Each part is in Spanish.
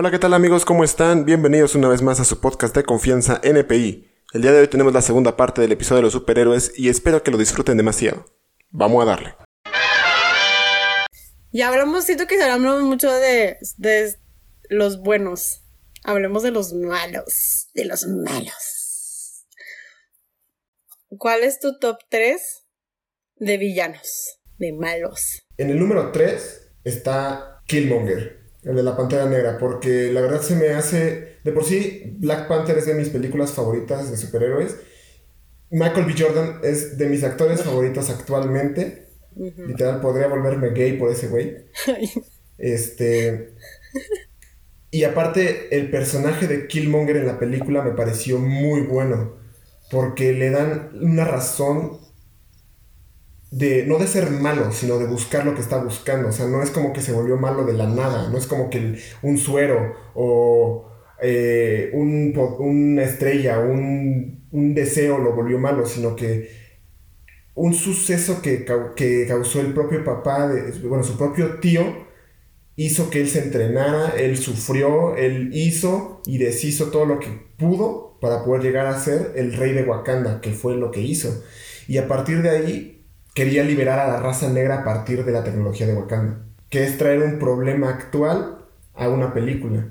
Hola, ¿qué tal amigos? ¿Cómo están? Bienvenidos una vez más a su podcast de confianza NPI. El día de hoy tenemos la segunda parte del episodio de los superhéroes y espero que lo disfruten demasiado. Vamos a darle. Ya hablamos, siento que hablamos mucho de, de los buenos. Hablemos de los malos. De los malos. ¿Cuál es tu top 3 de villanos? De malos. En el número 3 está Killmonger el de la Pantera Negra, porque la verdad se me hace, de por sí, Black Panther es de mis películas favoritas de superhéroes. Michael B. Jordan es de mis actores favoritos actualmente. Literal, podría volverme gay por ese güey. este. Y aparte, el personaje de Killmonger en la película me pareció muy bueno. Porque le dan una razón de no de ser malo, sino de buscar lo que está buscando. O sea, no es como que se volvió malo de la nada, no es como que un suero o eh, un, una estrella, un, un, deseo lo volvió malo, sino que un suceso que, que causó el propio papá, bueno, su propio tío, hizo que él se entrenara, él sufrió, él hizo y deshizo todo lo que pudo para poder llegar a ser el rey de Wakanda, que fue lo que hizo. Y a partir de ahí quería liberar a la raza negra a partir de la tecnología de Wakanda, que es traer un problema actual a una película.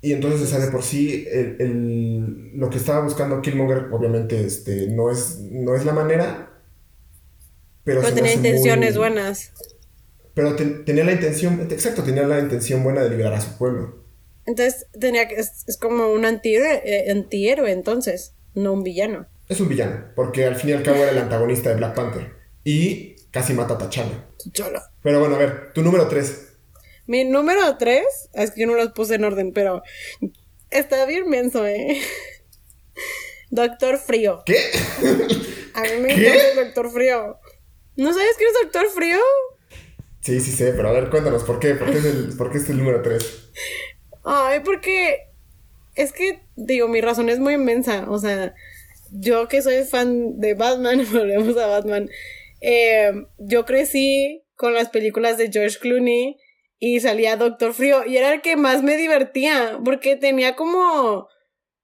Y entonces, o sea, de por sí, el, lo que estaba buscando Killmonger, obviamente, este, no, es, no es la manera. Pero, tenía intenciones buenas. Pero tenía la intención, exacto, tenía la intención buena de liberar a su pueblo. Entonces, tenía que, es, como un antihéroe, eh, antihéroe, entonces, no un villano. Es un villano, porque al fin y al cabo era el antagonista de Black Panther. Y casi mata a T'Challa. Pero bueno, a ver, tu número 3. Mi número 3, es que yo no los puse en orden, pero está bien menso, ¿eh? Doctor Frío. ¿Qué? A mí me encanta el Doctor Frío. ¿No sabes quién es Doctor Frío? Sí, sí sé, pero a ver, cuéntanos, ¿por qué? ¿Por qué es el, por qué es el número 3? Ay, porque es que, digo, mi razón es muy inmensa. O sea, yo que soy fan de Batman, volvemos a Batman. Eh, yo crecí con las películas de George Clooney y salía Doctor Frío y era el que más me divertía porque tenía como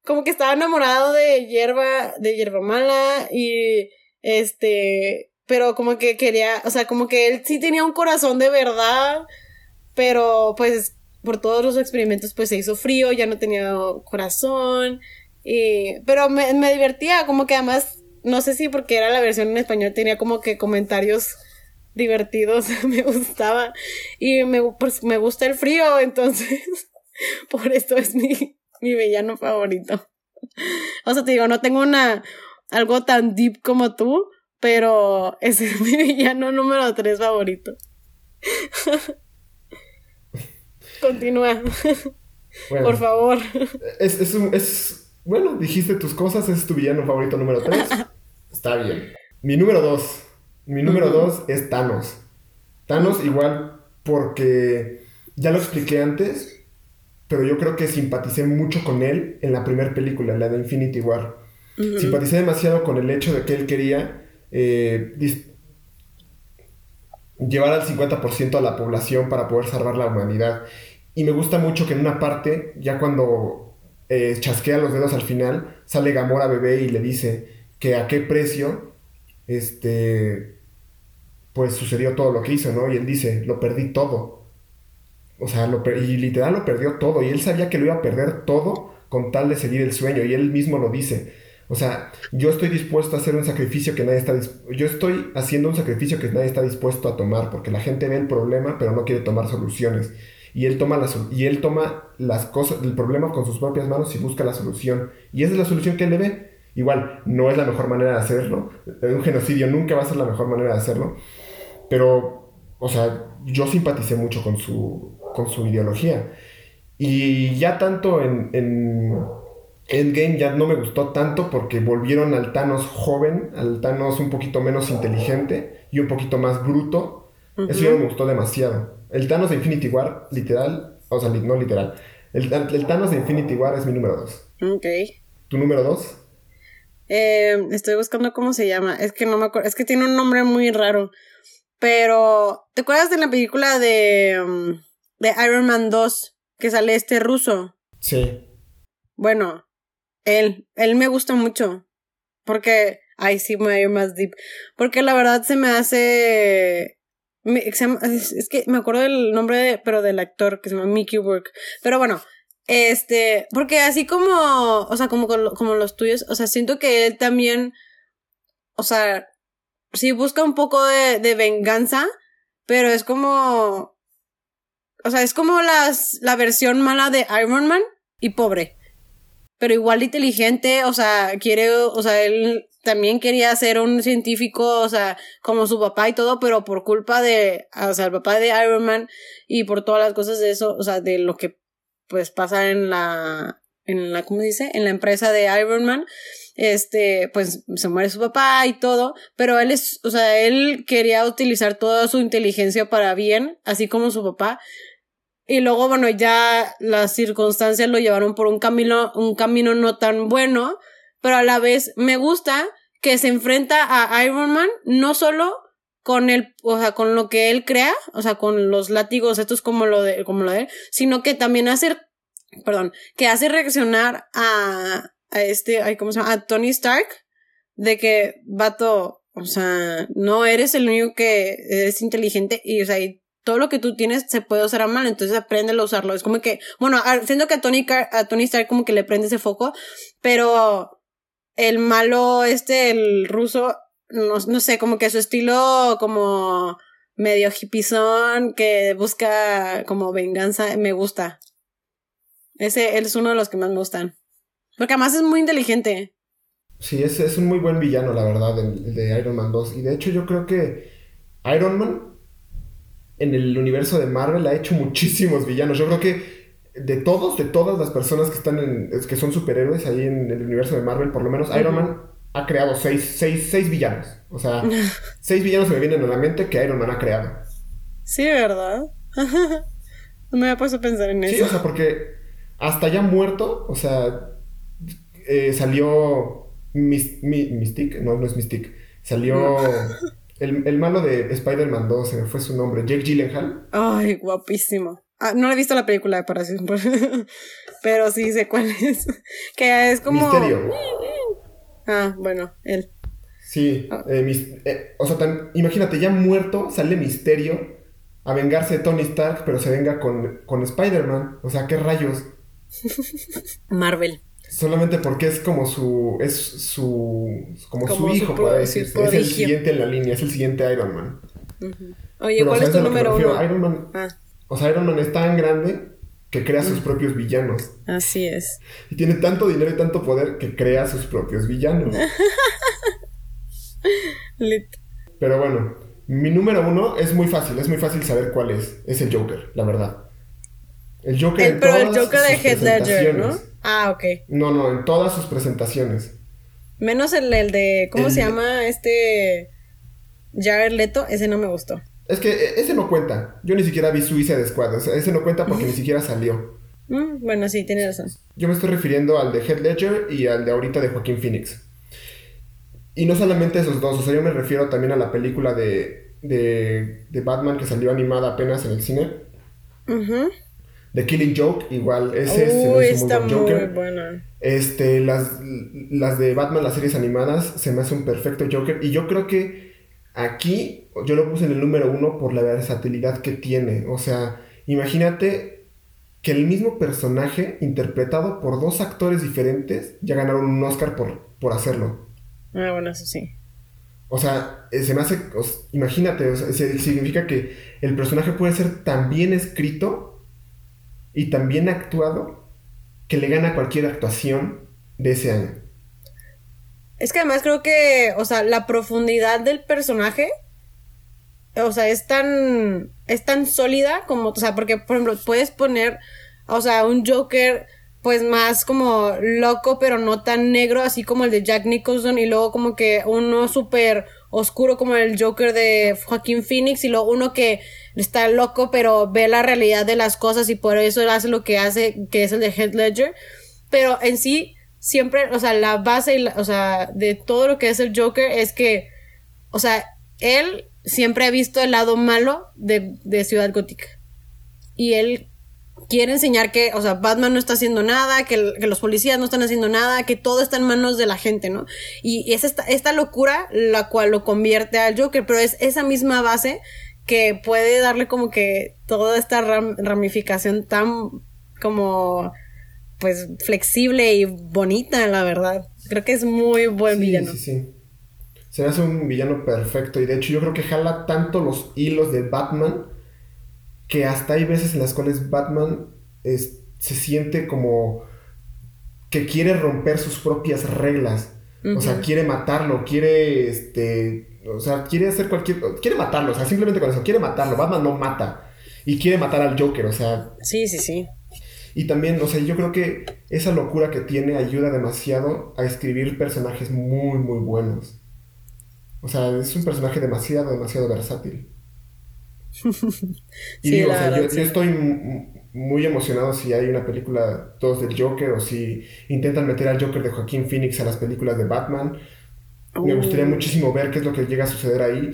como que estaba enamorado de hierba de hierba mala y este pero como que quería o sea como que él sí tenía un corazón de verdad pero pues por todos los experimentos pues se hizo frío ya no tenía corazón y pero me, me divertía como que además no sé si porque era la versión en español, tenía como que comentarios divertidos, me gustaba. Y me, pues, me gusta el frío, entonces por eso es mi, mi villano favorito. O sea, te digo, no tengo una algo tan deep como tú, pero ese es mi villano número 3 favorito. Continúa. Por favor. Es, es, es, bueno, dijiste tus cosas, es tu villano favorito número 3. Está bien. Mi número 2. Mi número 2 es Thanos. Thanos igual porque ya lo expliqué antes, pero yo creo que simpaticé mucho con él en la primera película, la de Infinity War. Simpaticé demasiado con el hecho de que él quería eh, llevar al 50% a la población para poder salvar la humanidad. Y me gusta mucho que en una parte, ya cuando eh, chasquea los dedos al final, sale Gamora bebé y le dice que a qué precio, este, pues sucedió todo lo que hizo, ¿no? Y él dice, lo perdí todo. O sea, lo y literal lo perdió todo. Y él sabía que lo iba a perder todo con tal de seguir el sueño. Y él mismo lo dice. O sea, yo estoy dispuesto a hacer un sacrificio que nadie está yo estoy haciendo un sacrificio que nadie está dispuesto a tomar porque la gente ve el problema pero no quiere tomar soluciones y él toma las, y él toma las cosas, el problema con sus propias manos y busca la solución. Y esa es la solución que él le ve. Igual, no es la mejor manera de hacerlo. Un genocidio nunca va a ser la mejor manera de hacerlo. Pero, o sea, yo simpaticé mucho con su, con su ideología. Y ya tanto en, en Endgame ya no me gustó tanto porque volvieron al Thanos joven, al Thanos un poquito menos inteligente y un poquito más bruto. Eso ya me gustó demasiado. El Thanos de Infinity War, literal, o sea, no literal. El, Thanos de Infinity War es mi número 2. Ok. ¿Tu número 2? Eh, estoy buscando cómo se llama. Es que no me acuerdo. Es que tiene un nombre muy raro. Pero, ¿te acuerdas de la película de, um, de Iron Man 2? que sale este ruso. Sí. Bueno, él, él me gusta mucho. Porque, ay, sí, me voy a ir más deep. Porque la verdad se me hace... es, que me acuerdo del nombre, de, pero del actor que se llama Mickey Work. Pero bueno, este, porque así como, o sea, como, como los tuyos, o sea, siento que él también, o sea, sí busca un poco de, de venganza, pero es como, o sea, es como las, la versión mala de Iron Man y pobre. Pero igual inteligente, o sea, quiere, o sea, él también quería ser un científico, o sea, como su papá y todo, pero por culpa de, o sea, el papá de Iron Man y por todas las cosas de eso, o sea, de lo que pues pasa en la, en la, ¿cómo dice? En la empresa de Iron Man, este, pues se muere su papá y todo, pero él es, o sea, él quería utilizar toda su inteligencia para bien, así como su papá. Y luego, bueno, ya las circunstancias lo llevaron por un camino, un camino no tan bueno, pero a la vez me gusta que se enfrenta a Iron Man no solo con el, o sea, con lo que él crea, o sea, con los látigos estos como lo de, como lo de él, sino que también hace, perdón, que hace reaccionar a, a este, ay, ¿cómo se llama? A Tony Stark, de que, vato, o sea, no eres el único que es inteligente y, o sea, y todo lo que tú tienes se puede usar a mal, entonces aprende a usarlo. Es como que, bueno, siento que Tony, a Tony Stark como que le prende ese foco, pero el malo, este, el ruso, no, no sé, como que su estilo como medio hipizón que busca como venganza, me gusta. Ese él es uno de los que más me gustan. Porque además es muy inteligente. Sí, es, es un muy buen villano, la verdad, el, de Iron Man 2. Y de hecho yo creo que Iron Man en el universo de Marvel ha hecho muchísimos villanos. Yo creo que de todos, de todas las personas que están en, que son superhéroes ahí en el universo de Marvel, por lo menos Iron Man ha creado seis, seis, seis villanos. O sea, seis villanos me vienen a la mente que Iron Man ha creado. Sí, ¿verdad? no me había puesto a pensar en eso. Sí, o sea, porque hasta ya muerto, o sea, eh, salió Mystique, no, no es Mystique, salió el, el, malo de Spider-Man 2, se fue su nombre, Jake Gyllenhaal. Ay, guapísimo. Ah, no he visto la película de para pero sí sé cuál es. que es como... Misterio. Ah, bueno, él. Sí, ah. eh, eh, o sea, imagínate, ya muerto, sale Misterio a vengarse de Tony Stark, pero se venga con, con Spider-Man. O sea, ¿qué rayos? Marvel. Solamente porque es como su. Es su. Como, su hijo, puede decir. Es el siguiente en la línea, es el siguiente Iron Man. Oye, ¿cuál es tu número uno? Iron Man. Ah. O sea, Iron Man es tan grande que crea sus propios villanos. Así es. Y tiene tanto dinero y tanto poder que crea sus propios villanos. Pero bueno, mi número uno es muy fácil, es muy fácil saber cuál es. Es el Joker, la verdad. El Joker el, Pero el Joker de Heath Ledger, ¿no? Ah, ok. No, no, en todas sus presentaciones. Menos el, el de. ¿Cómo se llama? Este. Jared Leto, ese no me gustó. Es que e, ese no cuenta. Yo ni siquiera vi Suicide Squad. O sea, ese no cuenta porque ni siquiera salió. Mm, bueno, sí, tiene razón. Yo me estoy refiriendo al de Heath Ledger y al de ahorita de Joaquín Phoenix. Y no solamente esos dos, o sea, yo me refiero también a la película de, de, de Batman que salió animada apenas en el cine. Uh The Killing Joke, igual, ese es está muy, Joker. buena. Este, las, las de Batman, las series animadas, se me hace un perfecto Joker. Y yo creo que aquí yo lo puse en el número uno por la versatilidad que tiene. O sea, imagínate que el mismo personaje, interpretado por dos actores diferentes, ya ganaron un Oscar por, por hacerlo. Ah, bueno, eso sí. O sea, eh, se me hace. imagínate, significa que el personaje puede ser tan bien escrito y tan bien actuado que le gana cualquier actuación de ese año. Es que además creo que, o sea, la profundidad del personaje, o sea, es tan, es tan sólida como, o sea, porque, por ejemplo, puedes poner, o sea, un Joker, pues más como loco, pero no tan negro, así como el de Jack Nicholson, y luego como que uno súper oscuro como el Joker de Joaquín Phoenix, y luego uno que está loco, pero ve la realidad de las cosas y por eso hace lo que hace, que es el de Head Ledger. Pero en sí, siempre, o sea, la base, o sea, de todo lo que es el Joker es que, o sea, él siempre ha visto el lado malo de, de Ciudad Gótica. Y él, quiere enseñar que, o sea, Batman no está haciendo nada, que, que, los policías no están haciendo nada, que todo está en manos de la gente, ¿no? Y, es esta, esta, locura la cual lo convierte al Joker, pero es esa misma base que puede darle como que toda esta ramificación tan como pues flexible y bonita, la verdad. Creo que es muy buen villano. Sí, sí. Se me hace un villano perfecto y de hecho yo creo que jala tanto los hilos de Batman que hasta hay veces en las cuales Batman se siente como que quiere romper sus propias reglas. O sea, quiere matarlo, quiere, este, o sea, quiere hacer cualquier, quiere matarlo, o sea, simplemente con eso, quiere matarlo. Batman no mata y quiere matar al Joker, o sea. Sí, sí, sí. Y también, o sea, yo creo que esa locura que tiene ayuda demasiado a escribir personajes muy, muy buenos. O sea, es un personaje demasiado, demasiado versátil. y digo, o sea, yo, estoy muy emocionado si hay una película todos del Joker o si intentan meter al Joker de Joaquín Phoenix a las películas de Batman. Me gustaría uh. muchísimo ver qué es lo que llega a suceder ahí,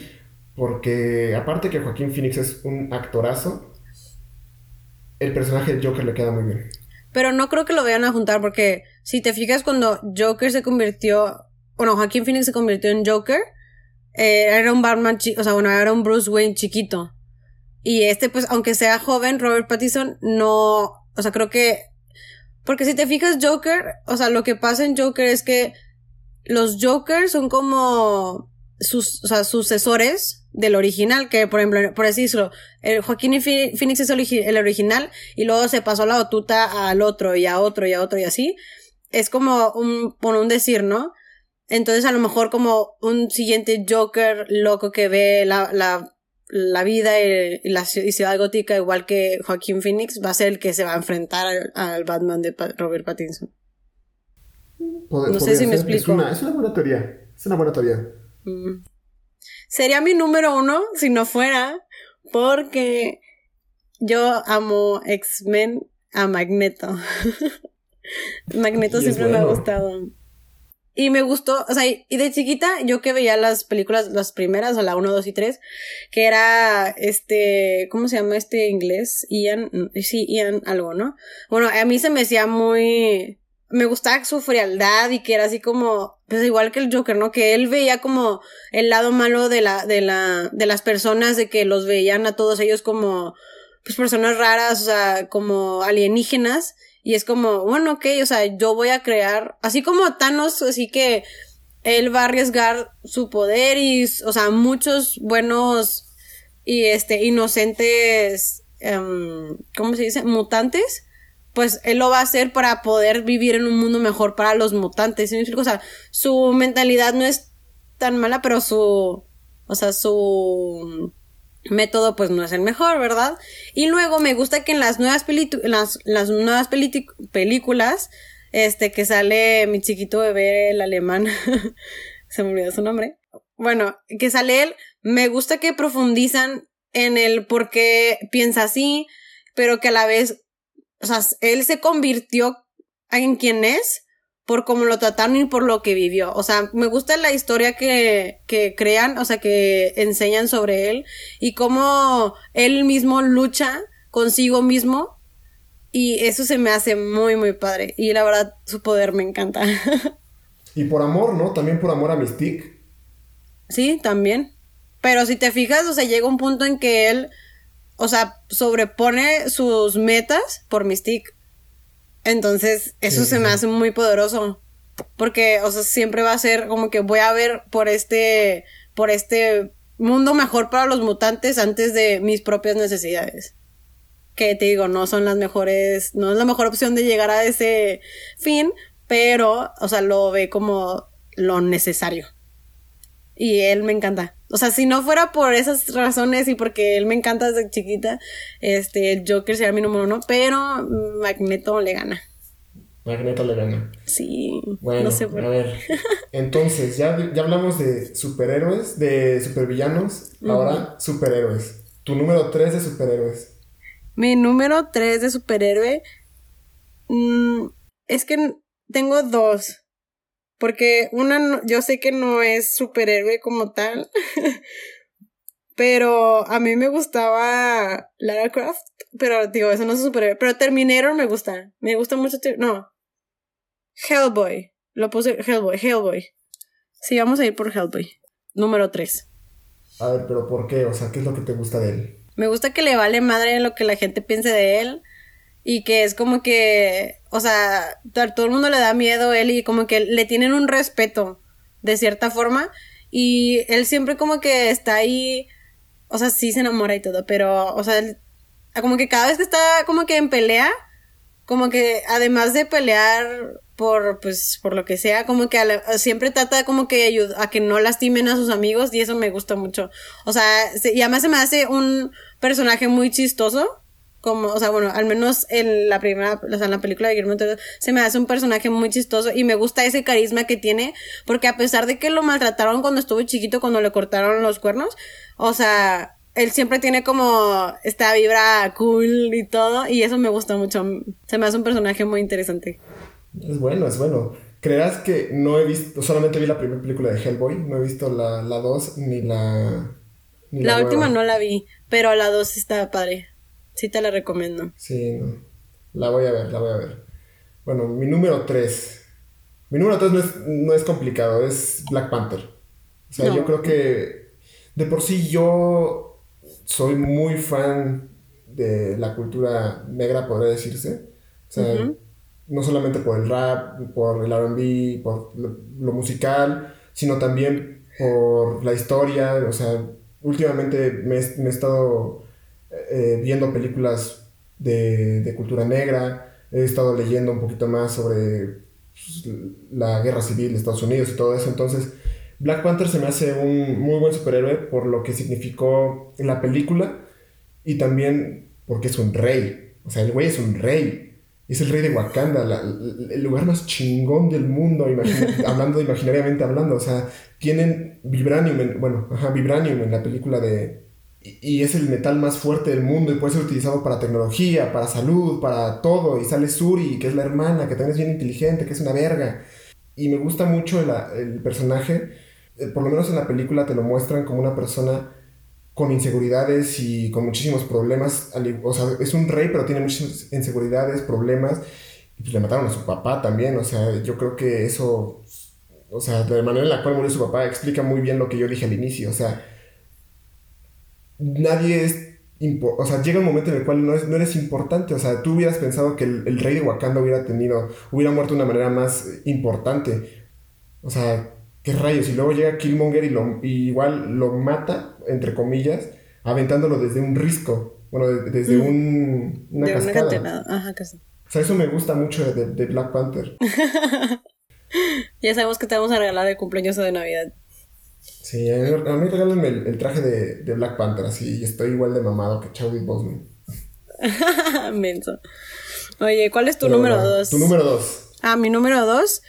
porque aparte que Joaquín Phoenix es un actorazo, el personaje de Joker le queda muy bien. Pero no creo que lo vayan a juntar porque si te fijas cuando Joker se convirtió, bueno, Joaquín Phoenix se convirtió en Joker, eh, era un Batman, o sea, bueno, era un Bruce Wayne chiquito. Y este, pues, aunque sea joven, Robert Pattinson, no, o sea, creo que, porque si te fijas, Joker, o sea, lo que pasa en Joker es que los Jokers son como sus, o sea, sucesores del original, que por ejemplo, por decirlo, el Joaquín Phoenix es el, original y luego se pasó la batuta al otro y a otro y a otro y así. Es como un, por un decir, ¿no? Entonces a lo mejor como un siguiente Joker loco que ve la, la la vida y, la ciudad gótica, igual que Joaquín Phoenix, va a ser el que se va a enfrentar al, Batman de Robert Pattinson. no sé si me explico. Es una, buena teoría. Es una buena teoría. Mm. Sería mi número uno si no fuera porque yo amo X-Men a Magneto. Magneto siempre me ha gustado. Y me gustó, o sea, y de chiquita, yo que veía las películas, las primeras, o la 1, 2 y 3, que era este, ¿cómo se llama este inglés? Ian, sí, Ian algo, ¿no? Bueno, a mí se me hacía muy, me gustaba su frialdad y que era así como, pues igual que el Joker, ¿no? Que él veía como el lado malo de la, de la, de las personas, de que los veían a todos ellos como, pues personas raras, o sea, como alienígenas y es como, bueno, ok, o sea, yo voy a crear, así como Thanos, así que él va a arriesgar su poder y, o sea, muchos buenos y este, inocentes, um, ¿cómo se dice? Mutantes, pues él lo va a hacer para poder vivir en un mundo mejor para los mutantes. O sea, su mentalidad no es tan mala, pero su, o sea, su método pues no es el mejor, ¿verdad? Y luego me gusta que en las nuevas, las, las nuevas películas, este, que sale mi chiquito bebé, el alemán, se me olvidó su nombre, bueno, que sale él, me gusta que profundizan en el por qué piensa así, pero que a la vez, o sea, él se convirtió en quien es por cómo lo trataron y por lo que vivió. O sea, me gusta la historia que, que crean, o sea, que enseñan sobre él y cómo él mismo lucha consigo mismo. Y eso se me hace muy, muy padre. Y la verdad, su poder me encanta. y por amor, ¿no? También por amor a Mystique. Sí, también. Pero si te fijas, o sea, llega un punto en que él, o sea, sobrepone sus metas por Mystique. Entonces, eso se me hace muy poderoso. Porque, o sea, siempre va a ser como que voy a ver por este, por este mundo mejor para los mutantes antes de mis propias necesidades. Que te digo, no son las mejores, no es la mejor opción de llegar a ese fin, pero, o sea, lo ve como lo necesario. Y él me encanta. O sea, si no fuera por esas razones y porque él me encanta desde chiquita, este, Joker sería mi número uno, pero Magneto le gana. Magneto le gana. Sí. Bueno, a ver. Entonces, ya, ya hablamos de superhéroes, de supervillanos. Ahora, superhéroes. Tu número tres de superhéroes. Mi número tres de superhéroe. Mm, es que tengo dos. Porque una, yo sé que no es superhéroe como tal, pero a mí me gustaba Lara Croft pero digo, eso no es superhéroe. Pero Terminator me gusta. Me gusta mucho. No. Hellboy. Lo puse Hellboy, Hellboy. Sí, vamos a ir por Hellboy. Número 3. A ver, pero ¿por qué? O sea, ¿qué es lo que te gusta de él? Me gusta que le vale madre lo que la gente piense de él. Y que es como que, o sea, todo el mundo le da miedo a él y como que le tienen un respeto, de cierta forma. Y él siempre como que está ahí, o sea, sí se enamora y todo, pero, o sea, como que cada vez que está como que en pelea, como que además de pelear por, pues, por lo que sea, como que siempre trata como que ayuda a que no lastimen a sus amigos y eso me gusta mucho. O sea, y además se me hace un personaje muy chistoso como, o sea, bueno, al menos en la primera, o sea, en la película de Guillermo se me hace un personaje muy chistoso y me gusta ese carisma que tiene, porque a pesar de que lo maltrataron cuando estuvo chiquito, cuando le cortaron los cuernos, o sea, él siempre tiene como esta vibra cool y todo, y eso me gusta mucho. Se me hace un personaje muy interesante. Es bueno, es bueno. ¿Creerás que no he visto, solamente vi la primera película de Hellboy, no he visto la 2 ni la... la, última no la vi, pero la 2 está padre. Sí te la recomiendo. Sí, no. La voy a ver, la voy a ver. Bueno, mi número 3. Mi número 3 no es, no es complicado, es Black Panther. O sea, yo creo que de por sí yo soy muy fan de la cultura negra, podría decirse. O sea, no solamente por el rap, por el RB, por lo, musical, sino también por la historia. O sea, últimamente me, me he estado eh, viendo películas de, cultura negra, he estado leyendo un poquito más sobre pues, la guerra civil de Estados Unidos y todo eso, entonces Black Panther se me hace un muy buen superhéroe por lo que significó en la película y también porque es un rey, o sea, el güey es un rey. Es el rey de Wakanda, el lugar más chingón del mundo, hablando imaginariamente hablando. O sea, tienen vibranium, bueno, ajá, vibranium en la película de, y es el metal más fuerte del mundo y puede ser utilizado para tecnología, para salud, para todo. Y sale Suri, que es la hermana, que también es bien inteligente, que es una verga. Y me gusta mucho el, personaje, eh, por lo menos en la película te lo muestran como una persona con inseguridades y con muchísimos problemas. O sea, es un rey, pero tiene muchas inseguridades, problemas. Y pues le mataron a su papá también. O sea, yo creo que eso, o sea, de la manera en la cual murió su papá explica muy bien lo que yo dije al inicio. O sea, nadie es... O sea, llega un momento en el cual no, no eres importante. O sea, tú hubieras pensado que el, rey de Wakanda hubiera tenido, hubiera muerto de una manera más importante. O sea, qué rayos. Y luego llega Killmonger y, lo, igual lo mata, entre comillas, aventándolo desde un risco. Bueno, desde mm. un, una cascada. Ajá, casi. O sea, eso me gusta mucho de, de Black Panther. ya sabemos que te vamos a regalar de cumpleaños o de Navidad. Sí, a mí, regálenme el, traje de, Black Panther, así, y estoy igual de mamado que Chadwick Boseman. Menso. Oye, ¿cuál es tu número dos? Tu número dos. Ah, mi número dos.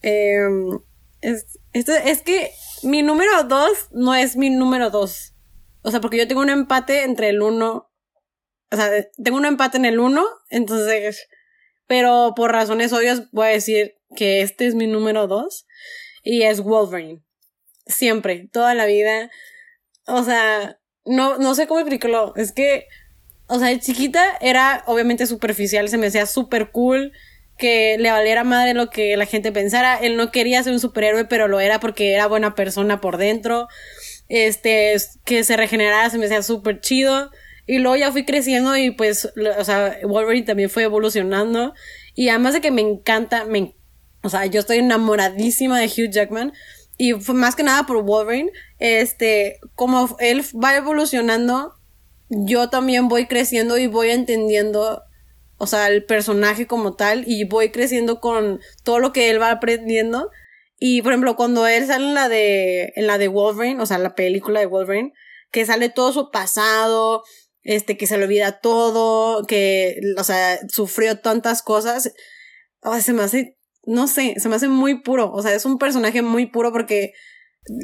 Em, es, es que mi número dos no es mi número dos. O sea, porque yo tengo un empate entre el uno. O sea, tengo un empate en el uno, entonces. Pero por razones obvias voy a decir que este es mi número dos. Y es Wolverine. Siempre, toda la vida. O sea, no, no sé cómo explicarlo. Es que, o sea, chiquita era obviamente superficial, se me hacía súper cool que le valiera madre lo que la gente pensara. Él no quería ser un superhéroe, pero lo era porque era buena persona por dentro. Este, que se regenerara, se me hacía súper chido. Y luego ya fui creciendo y pues, o sea, Wolverine también fue evolucionando. Y además de que me encanta, me, o sea, yo estoy enamoradísima de Hugh Jackman y fue más que nada por Wolverine, este, como él va evolucionando, yo también voy creciendo y voy entendiendo, o sea, el personaje como tal y voy creciendo con todo lo que él va aprendiendo. Y por ejemplo, cuando él sale en la de, en la de Wolverine, o sea, la película de Wolverine, que sale todo su pasado, este, que se le olvida todo, que, o sea, sufrió tantas cosas, se me hace no sé, se me hace muy puro. O sea, es un personaje muy puro porque,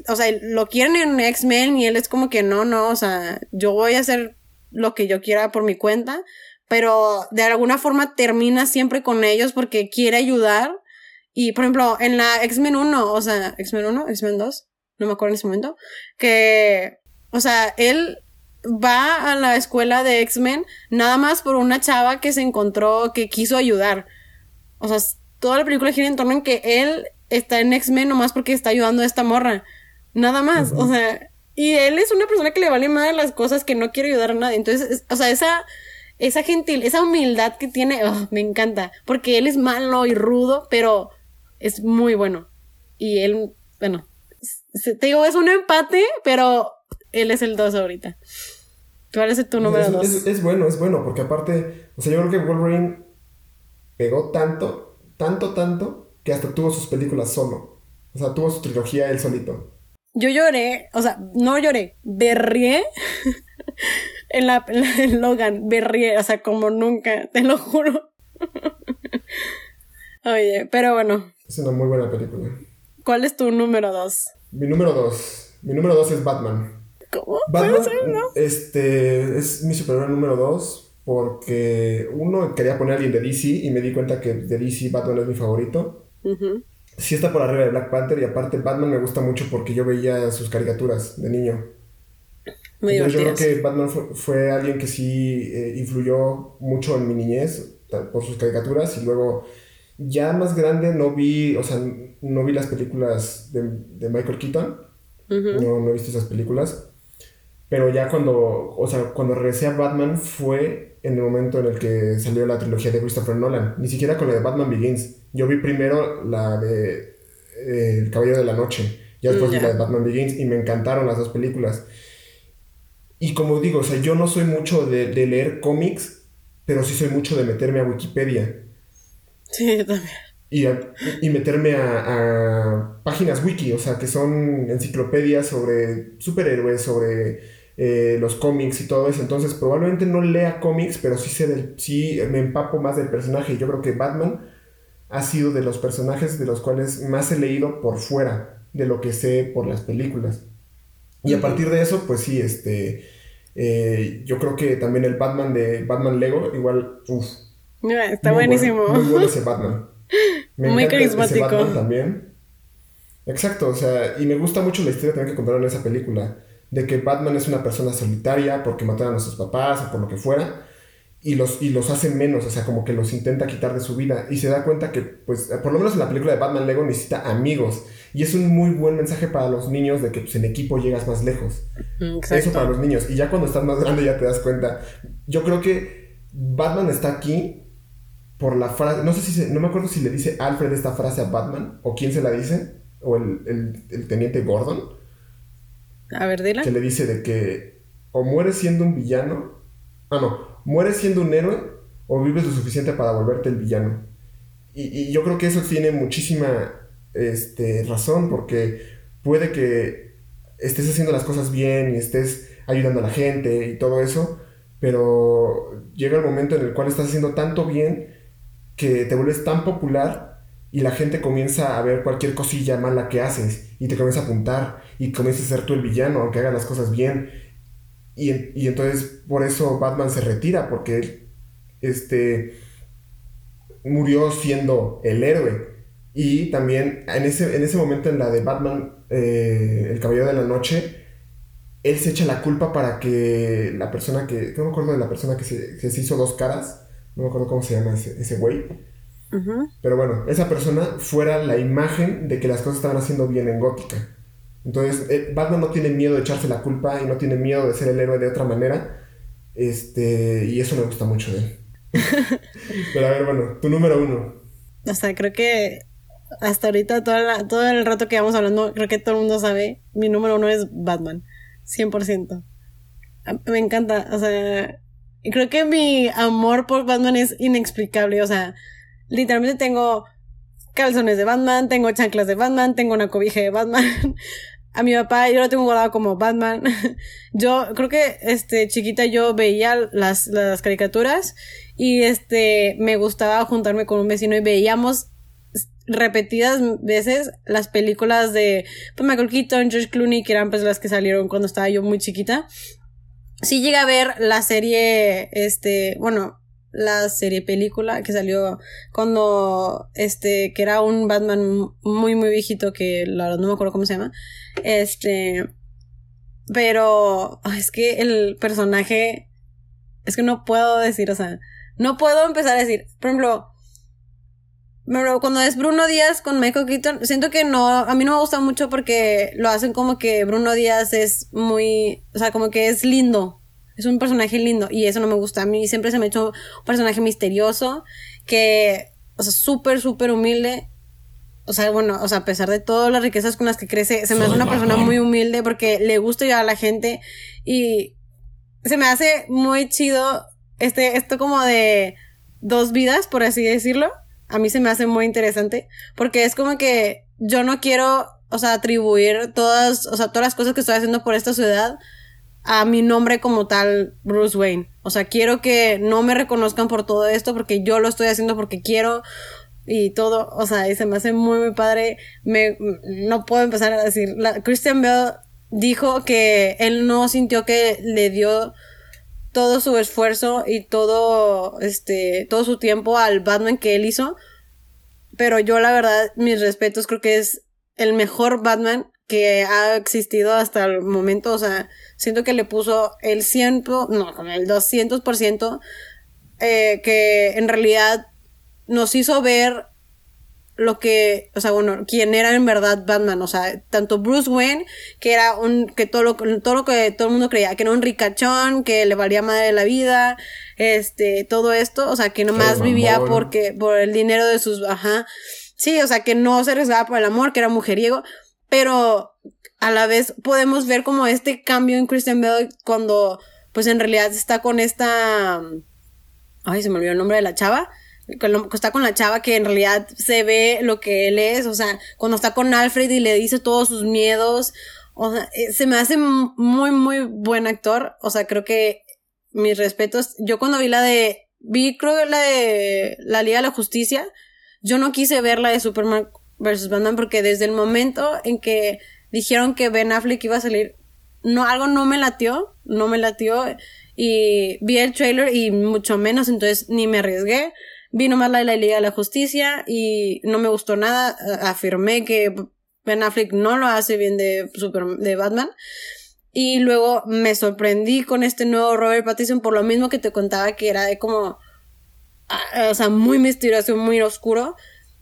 o sea, lo quieren en X-Men y él es como que no, no, o sea, yo voy a hacer lo que yo quiera por mi cuenta, pero de alguna forma termina siempre con ellos porque quiere ayudar. Y, por ejemplo, en la X-Men 1, o sea, X-Men 1, X-Men 2, no me acuerdo en ese momento, que, o sea, él va a la escuela de X-Men nada más por una chava que se encontró que quiso ayudar. O sea, toda la película gira en torno en que él está en X-Men nomás porque está ayudando a esta morra. Nada más. O sea, y él es una persona que le vale más las cosas, que no quiere ayudar a nadie. Entonces, o sea, esa, esa gentil, esa humildad que tiene, oh, me encanta. Porque él es malo y rudo, pero es muy bueno. Y él, bueno, te digo, es un empate, pero él es el 2 ahorita. ¿Cuál es tu número 2? Es, es, bueno, es bueno, porque aparte, o sea, yo creo que Wolverine pegó tanto, tanto, tanto, que hasta tuvo sus películas solo. O sea, tuvo su trilogía él solito. Yo lloré, o sea, no lloré, berrié en, la, en Logan, berrié, o sea, como nunca, te lo juro. Oye, pero bueno. Es una muy buena película. ¿Cuál es tu número 2? Mi número 2. Mi número 2 es Batman. ¿Cómo? Batman, este, es mi superhéroe número 2 porque uno quería poner a alguien de DC y me di cuenta que de DC Batman es mi favorito. Sí está por arriba de Black Panther y aparte Batman me gusta mucho porque yo veía sus caricaturas de niño. yo creo que Batman fue, alguien que sí eh, influyó mucho en mi niñez por sus caricaturas y luego ya más grande no vi, o sea, no vi las películas de, de Michael Keaton. no, no he visto esas películas. Pero ya cuando, o sea, cuando regresé a Batman fue en el momento en el que salió la trilogía de Christopher Nolan. Ni siquiera con la de Batman Begins. Yo vi primero la de eh, El Caballero de la Noche. Ya después vi la de Batman Begins y me encantaron las dos películas. Y como digo, o sea, yo no soy mucho de, leer cómics, pero sí soy mucho de meterme a Wikipedia. Sí, también. Y, y meterme a, a, páginas wiki, o sea, que son enciclopedias sobre superhéroes, sobre eh, los cómics y todo eso. Entonces, probablemente no lea cómics, pero sí, sé del, sí me empapo más del personaje. Yo creo que Batman ha sido de los personajes de los cuales más he leído por fuera de lo que sé por las películas. Y a partir de eso, pues sí, este. Eh, yo creo que también el Batman de Batman Lego, igual, uff. Está buenísimo. muy bueno ese Batman. muy carismático. Batman también. Exacto, o sea, y me gusta mucho la historia también que contaron en esa película de que Batman es una persona solitaria porque mataron a sus papás o por lo que fuera, y los, y los hace menos, o sea, como que los intenta quitar de su vida, y se da cuenta que, pues, por lo menos en la película de Batman Lego necesita amigos, y es un muy buen mensaje para los niños de que pues, en equipo llegas más lejos. Eso para los niños, y ya cuando estás más grande ya te das cuenta. Yo creo que Batman está aquí por la frase, no sé si, se, no me acuerdo si le dice Alfred esta frase a Batman, o quién se la dice, o el, el, el teniente Gordon a ver. Que le dice de que o mueres siendo un villano. Ah, no. Mueres siendo un héroe o vives lo suficiente para volverte el villano. Y, yo creo que eso tiene muchísima este, razón porque puede que estés haciendo las cosas bien y estés ayudando a la gente y todo eso, pero llega el momento en el cual estás haciendo tanto bien que te vuelves tan popular y la gente comienza a ver cualquier cosilla mala que haces y te comienza a apuntar y comienza a ser tú el villano, aunque haga las cosas bien. Y, y entonces por eso Batman se retira, porque este, murió siendo el héroe. Y también en ese, en ese momento en la de Batman, eh, El Caballero de la Noche, él se echa la culpa para que la persona que, no me acuerdo de la persona que se, se hizo dos caras, no me acuerdo cómo se llama ese, ese güey. Pero bueno, esa persona fuera la imagen de que las cosas estaban haciendo bien en Gótica. Entonces, eh, Batman no tiene miedo de echarse la culpa y no tiene miedo de ser el héroe de otra manera. Este, y eso me gusta mucho de él. Pero a ver, bueno, tu número uno. O sea, creo que hasta ahorita, todo el rato que vamos hablando, creo que todo el mundo sabe, mi número uno es Batman. 100%. Me encanta, o sea, creo que mi amor por Batman es inexplicable, o sea, literalmente tengo calzones de Batman, tengo chanclas de Batman, tengo una cobija de Batman. a mi papá yo lo tengo guardado como Batman. yo creo que este chiquita yo veía las, las caricaturas y este me gustaba juntarme con un vecino y veíamos repetidas veces las películas de pues, Michael Keaton, George Clooney, que eran pues las que salieron cuando estaba yo muy chiquita. Sí llegué a ver la serie, este, bueno, la serie película que salió cuando este que era un Batman muy muy viejito que la verdad no me acuerdo cómo se llama este Pero es que el personaje. Es que no puedo decir, o sea, no puedo empezar a decir. Por ejemplo, cuando es Bruno Díaz con Michael Keaton, siento que no, a mí no me gusta mucho porque lo hacen como que Bruno Díaz es muy, o sea, como que es lindo. Es un personaje lindo y eso no me gusta. A mí siempre se me ha hecho un personaje misterioso que, o sea, súper, súper humilde. O sea, bueno, o sea, a pesar de todas las riquezas con las que crece, se me hace una persona muy humilde porque le gusta ayudar a la gente y se me hace muy chido este, esto como de dos vidas, por así decirlo a mí se me hace muy interesante porque es como que yo no quiero, o sea, atribuir todas, o sea, todas las cosas que estoy haciendo por esta ciudad a mi nombre como tal, Bruce Wayne. O sea, quiero que no me reconozcan por todo esto porque yo lo estoy haciendo porque quiero y todo, o sea, y se me hace muy, muy padre. Me, no puedo empezar a decir, Christian Bell dijo que él no sintió que le dio todo su esfuerzo y todo, este, todo su tiempo al Batman que él hizo. Pero yo, la verdad, mis respetos, creo que es el mejor Batman que ha existido hasta el momento. O sea, siento que le puso el ciento, no, con el 200%, eh, que en realidad nos hizo ver lo que, o sea, bueno, quién era en verdad Batman, o sea, tanto Bruce Wayne, que era un, que todo lo, todo lo que todo el mundo creía, que era un ricachón, que le valía madre la vida, este, todo esto, o sea, que nomás vivía porque, por el dinero de sus, ajá, sí, o sea, que no se arriesgaba por el amor, que era mujeriego, pero a la vez podemos ver como este cambio en Christian Bale cuando, pues en realidad está con esta, ay, se me olvidó el nombre de la chava, está con la chava que en realidad se ve lo que él es, o sea, cuando está con Alfred y le dice todos sus miedos, o sea, eh, se me hace muy, muy buen actor, o sea, creo que mis respetos, yo cuando vi la de, vi creo la de la Liga de la Justicia, yo no quise ver la de Superman versus Batman porque desde el momento en que dijeron que Ben Affleck iba a salir, no, algo no me latió, no me latió, y vi el trailer y mucho menos, entonces ni me arriesgué. Vi nomás la de la Liga de la Justicia y no me gustó nada. Afirmé que Ben Affleck no lo hace bien de, Super, de Batman. Y luego me sorprendí con este nuevo Robert Pattinson por lo mismo que te contaba que era de como... O sea, muy misterioso, muy oscuro.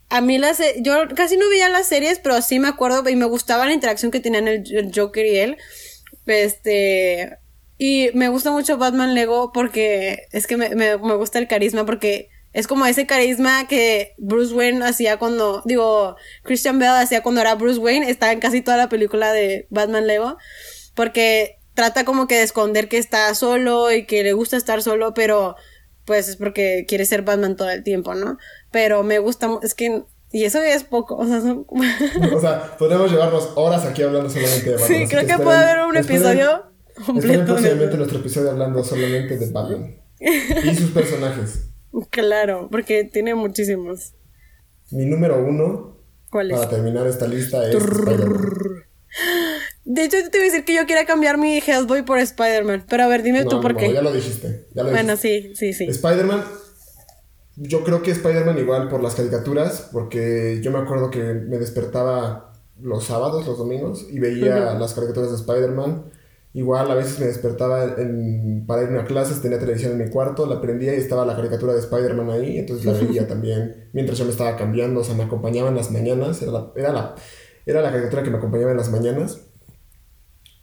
A mí las... Yo casi no veía las series, pero sí me acuerdo y me gustaba la interacción que tenían el, el Joker y él. Este... Y me gusta mucho Batman Lego porque es que me, me, me gusta el carisma porque es como ese carisma que Bruce Wayne hacía cuando, digo, Christian Bale hacía cuando era Bruce Wayne, está en casi toda la película de Batman Lego, porque trata como que de esconder que está solo y que le gusta estar solo, pero pues es porque quiere ser Batman todo el tiempo, ¿no? Pero me gusta, es que y eso es poco, o sea, son... o sea, podemos llevarnos horas aquí hablando solamente de Batman. Sí, creo que, puede haber un episodio completo. próximamente nuestro episodio hablando solamente de Batman y sus personajes. Claro, porque tiene muchísimos. Mi número uno. ¿Cuál es? Para terminar esta lista es. De hecho, te voy a decir que yo quiera cambiar mi Hellboy por Spider-Man. Pero a ver, dime tú por qué. Ya lo dijiste. Ya lo bueno, sí, sí, sí. Spider-Man. Yo creo que Spider-Man igual por las caricaturas. Porque yo me acuerdo que me despertaba los sábados, los domingos. Y veía las caricaturas de Spider-Man. Igual a veces me despertaba en, para ir a clases, tenía televisión en mi cuarto, la prendía y estaba la caricatura de Spider-Man ahí, entonces la veía también mientras yo me estaba cambiando, o sea, me acompañaba en las mañanas, era la, era la, era la caricatura que me acompañaba en las mañanas.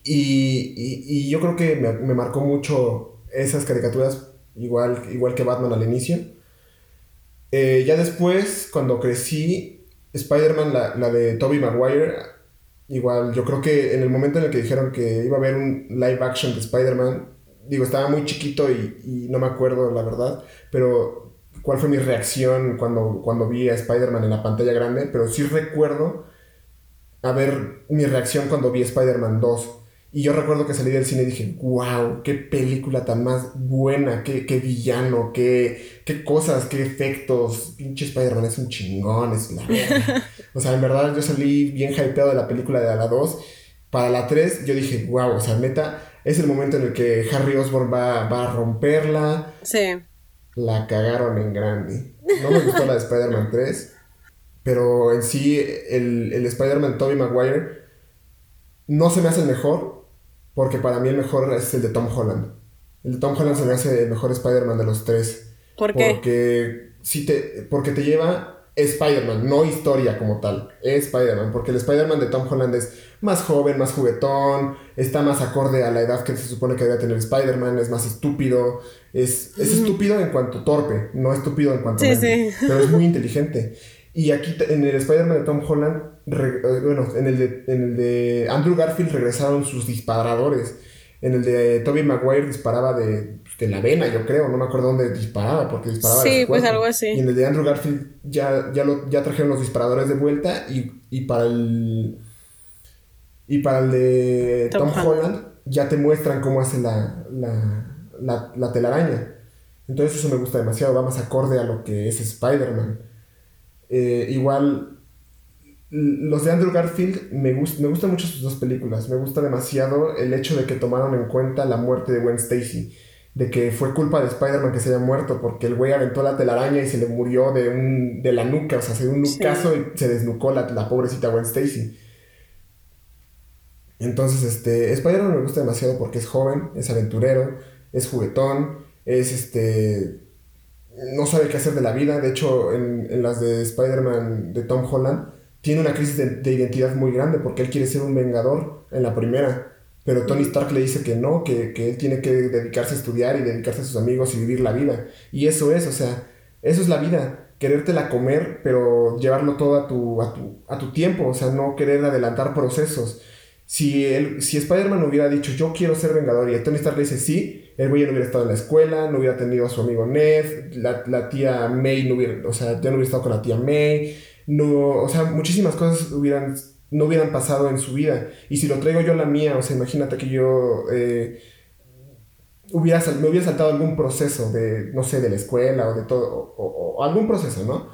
Y, y, yo creo que me, me, marcó mucho esas caricaturas, igual, igual que Batman al inicio. Eh, ya después, cuando crecí, Spider-Man, la, la de Tobey Maguire, Igual, yo creo que en el momento en el que dijeron que iba a haber un live action de Spider-Man, digo, estaba muy chiquito y, no me acuerdo la verdad, pero cuál fue mi reacción cuando, cuando vi a Spider-Man en la pantalla grande, pero sí recuerdo a ver mi reacción cuando vi Spider-Man 2. Y yo recuerdo que salí del cine y dije, wow, qué película tan más buena, qué, qué villano, qué, qué cosas, qué efectos. Pinche Spider-Man es un chingón, es la verdad. o sea, en verdad yo salí bien hypeado de la película de la 2. Para la 3 yo dije, wow, o sea, neta, es el momento en el que Harry Osborn va, va a romperla. Sí. La cagaron en grande. No me gustó la de Spider-Man 3, pero en sí el, el Spider-Man Tobey Maguire no se me hace el mejor, porque para mí el mejor es el de Tom Holland. El de Tom Holland se me hace el mejor Spider-Man de los tres. ¿Por qué? Porque, sí te, porque te lleva Spider-Man, no historia como tal. Es Spider-Man, porque el Spider-Man de Tom Holland es más joven, más juguetón, está más acorde a la edad que se supone que debe tener Spider-Man, es más estúpido. Es, es estúpido en cuanto torpe, no estúpido en cuanto... Sí, sí. Pero es muy inteligente. Y aquí en el Spider-Man de Tom Holland, eh, bueno, en el, de, en el de Andrew Garfield regresaron sus disparadores. En el de Tobey Maguire disparaba de, de, la vena, yo creo, no me acuerdo dónde disparaba, porque disparaba Sí, pues algo así. Y en el de Andrew Garfield ya, ya, lo, ya trajeron los disparadores de vuelta y, y para el... Y para el de Tom, Holland ya te muestran cómo hace la, la, la, la telaraña. Entonces eso me gusta demasiado, va más acorde a lo que es Spider-Man. Eh, igual, los de Andrew Garfield, me, gust me gustan mucho sus dos películas. Me gusta demasiado el hecho de que tomaron en cuenta la muerte de Gwen Stacy. De que fue culpa de Spider-Man que se haya muerto porque el güey aventó la telaraña y se le murió de, un, de la nuca. O sea, se dio un nucazo y se desnucó la, la pobrecita Gwen Stacy. Entonces, este, Spider-Man me gusta demasiado porque es joven, es aventurero, es juguetón, es este no sabe qué hacer de la vida. De hecho, en, las de Spider-Man de Tom Holland, tiene una crisis de, identidad muy grande porque él quiere ser un vengador en la primera. Pero Tony Stark le dice que no, que, él tiene que dedicarse a estudiar y dedicarse a sus amigos y vivir la vida. Y eso es, o sea, eso es la vida. Querértela comer, pero llevarlo todo a tu, a tu, a tu tiempo, o sea, no querer adelantar procesos. Si, él, si Spider-Man hubiera dicho, yo quiero ser vengador, y Tony Stark le dice, sí, el güey no hubiera estado en la escuela, no hubiera tenido a su amigo Ned, la, la, tía May no hubiera, o sea, ya no hubiera estado con la tía May, no, o sea, muchísimas cosas hubieran, no hubieran pasado en su vida. Y si lo traigo yo a la mía, o sea, imagínate que yo eh, hubiera, me hubiera saltado algún proceso de, no sé, de la escuela o de todo, o, algún proceso, ¿no?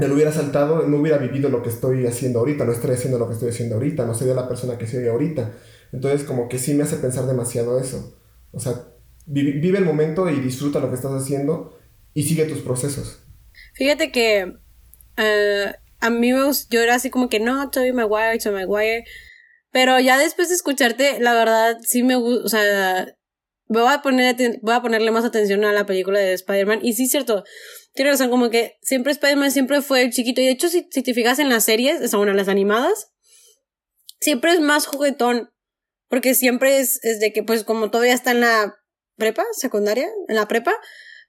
Me lo hubiera saltado, no hubiera vivido lo que estoy haciendo ahorita, no estaría haciendo lo que estoy haciendo ahorita, no sería la persona que soy ahorita. Entonces, como que sí me hace pensar demasiado eso. O sea, vive, el momento y disfruta lo que estás haciendo y sigue tus procesos. Fíjate que eh, a mí me yo era así como que no, Toby Maguire, Toby Maguire. Pero ya después de escucharte, la verdad sí me gusta, o sea, voy a, poner, voy a ponerle más atención a la película de Spider-Man. Y sí, cierto, tiene razón, como que siempre Spider-Man siempre fue chiquito. Y de hecho, si, si te fijas en las series, o sea, bueno, las animadas, siempre es más juguetón. Porque siempre es, es de que, pues, como todavía está en la prepa, secundaria, en la prepa,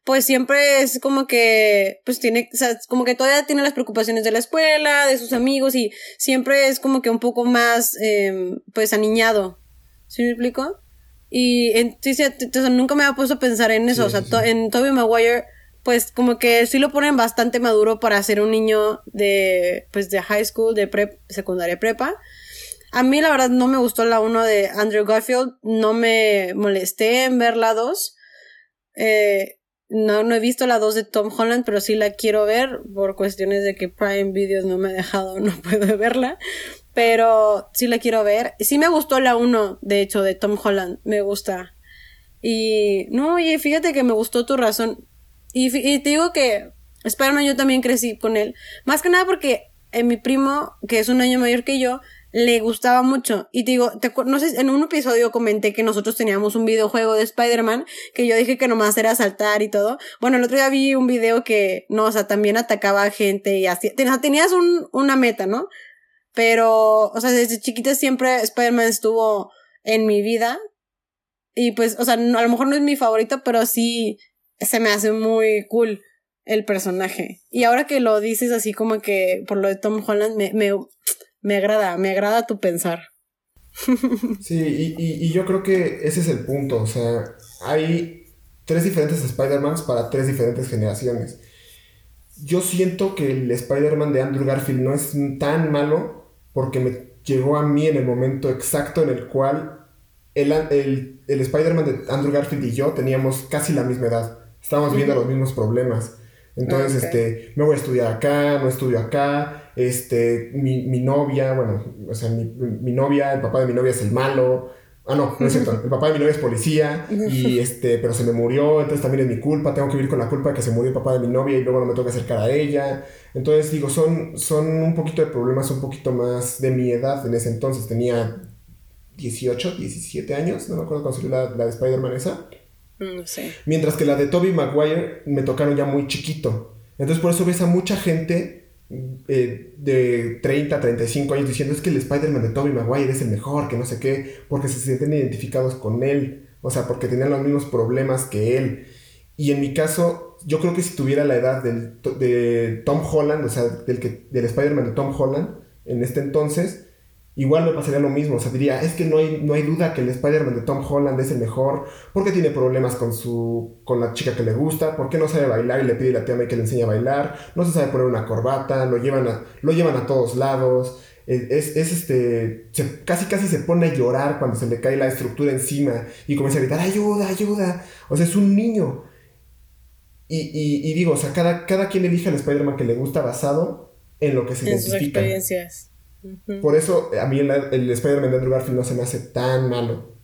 pues siempre es como que, pues tiene, o sea, como que todavía tiene las preocupaciones de la escuela, de sus amigos y siempre es como que un poco más, eh, pues, aniñado. ¿Sí me explico? Y entonces, nunca me había puesto a pensar en eso, o sea, en Toby Maguire, pues como que sí lo ponen bastante maduro para ser un niño de, pues, de high school, de prep, secundaria prepa. A mí la verdad no me gustó la 1 de Andrew Garfield, no me molesté en ver la 2. Eh, no, no he visto la 2 de Tom Holland, pero sí la quiero ver por cuestiones de que Prime Videos no me ha dejado, no puedo verla. Pero sí la quiero ver. Sí me gustó la 1, de hecho, de Tom Holland, me gusta. Y no, oye, fíjate que me gustó tu razón. Y, y te digo que Spider-Man yo también crecí con él. Más que nada porque en mi primo, que es un año mayor que yo, le gustaba mucho. Y te digo, te, no sé, en un episodio comenté que nosotros teníamos un videojuego de Spider-Man, que yo dije que nomás era saltar y todo. Bueno, el otro día vi un video que, no, o sea, también atacaba a gente y así. Tenías un, una meta, ¿no? Pero, o sea, desde chiquita siempre Spider-Man estuvo en mi vida. Y pues, o sea, a lo mejor no es mi favorito, pero sí se me hace muy cool el personaje. Y ahora que lo dices así como que por lo de Tom Holland, me, me me agrada, me agrada tu pensar. Sí, y, yo creo que ese es el punto. O sea, hay tres diferentes Spider-Mans para tres diferentes generaciones. Yo siento que el Spider-Man de Andrew Garfield no es tan malo porque me llegó a mí en el momento exacto en el cual el, el, el Spider-Man de Andrew Garfield y yo teníamos casi la misma edad. Estábamos viendo los mismos problemas. Entonces, este, me voy a estudiar acá, no estudio acá, este, mi, mi novia, bueno, o sea, mi, mi, novia, el papá de mi novia es el malo, ah, no, no es cierto, el papá de mi novia es policía, y este, pero se me murió, entonces también es mi culpa, tengo que vivir con la culpa de que se murió el papá de mi novia y luego no me tengo que acercar a ella, entonces digo, son, son un poquito de problemas un poquito más de mi edad, en ese entonces tenía 18, 17 años, no me acuerdo cuando salió la, la de Spider-Man esa. Mm, No sé. Mientras que la de Tobey Maguire me tocaron ya muy chiquito. Entonces por eso ves a mucha gente eh, de 30, 35 años diciendo es que el Spider-Man de Tobey Maguire es el mejor, que no sé qué, porque se sienten identificados con él. O sea, porque tenían los mismos problemas que él. Y en mi caso, yo creo que si tuviera la edad del, de Tom Holland, o sea, del, que, del Spider-Man de Tom Holland, en este entonces, igual me pasaría lo mismo. O sea, diría, es que no hay, no hay duda que el Spider-Man de Tom Holland es el mejor, porque tiene problemas con, su, con la chica que le gusta, porque no sabe bailar y le pide a la tía May que le enseñe a bailar, no se sabe poner una corbata, lo llevan a, lo llevan a todos lados. Es, es este. se- casi casi se pone a llorar cuando se le cae la estructura encima y comienza a gritar: ¡Ayuda, ayuda! O sea, es un niño. Y, y- y digo, o sea, cada, cada quien elige al Spider-Man que le gusta basado en lo que se En sus identifica. Por eso a mí el, el Spider-Man de Andrew Garfield no se me hace tan malo.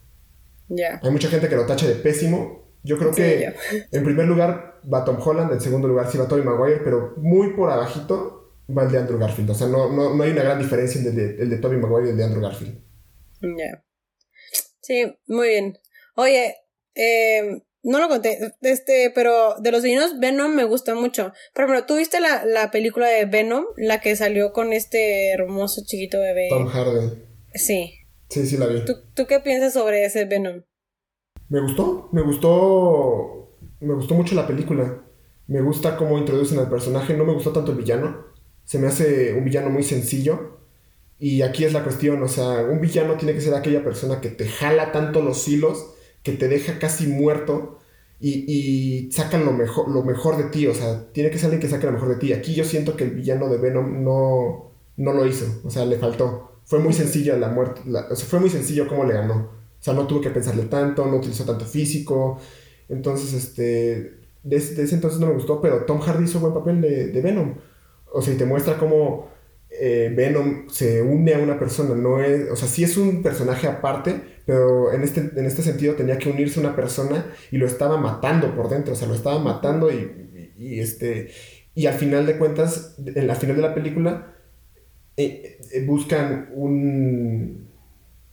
Ya. Hay mucha gente que lo tacha de pésimo. Yo creo Sí, que yo. en primer lugar va Tom Holland, en segundo lugar sí va Tobey Maguire, pero muy por abajito va el de Andrew Garfield. O sea, no, no, no hay una gran diferencia entre el de, el de Tobey Maguire y el de Andrew Garfield. Ya. Sí, muy bien. Oye, eh, no lo conté, este, pero de los villanos, Venom me gusta mucho. Por ejemplo, ¿tú viste la, la película de Venom? La que salió con este hermoso chiquito bebé. Tom Hardy. Sí. Sí, sí la vi. ¿Tú, ¿Tú qué piensas sobre ese Venom? Me gustó, me gustó, me gustó mucho la película. Me gusta cómo introducen al personaje. No me gustó tanto el villano. Se me hace un villano muy sencillo. Y aquí es la cuestión, o sea, un villano tiene que ser aquella persona que te jala tanto los hilos, que te deja casi muerto y, y sacan lo mejor, lo mejor de ti. O sea, tiene que ser alguien que saque lo mejor de ti. Aquí yo siento que el villano de Venom no, no lo hizo, o sea, le faltó. Fue muy sencilla la muerte, o sea, fue muy sencillo cómo le ganó. O sea, no tuvo que pensarle tanto, no utilizó tanto físico. Entonces, este, de, ese- entonces no me gustó, pero Tom Hardy hizo buen papel de, de Venom. O sea, y te muestra cómo eh, Venom se une a una persona. No es, o sea, sí es un personaje aparte, pero en este, en este sentido tenía que unirse a una persona y lo estaba matando por dentro. O sea, lo estaba matando y, y- y, este, y al final de cuentas, en la final de la película, eh, eh, buscan un,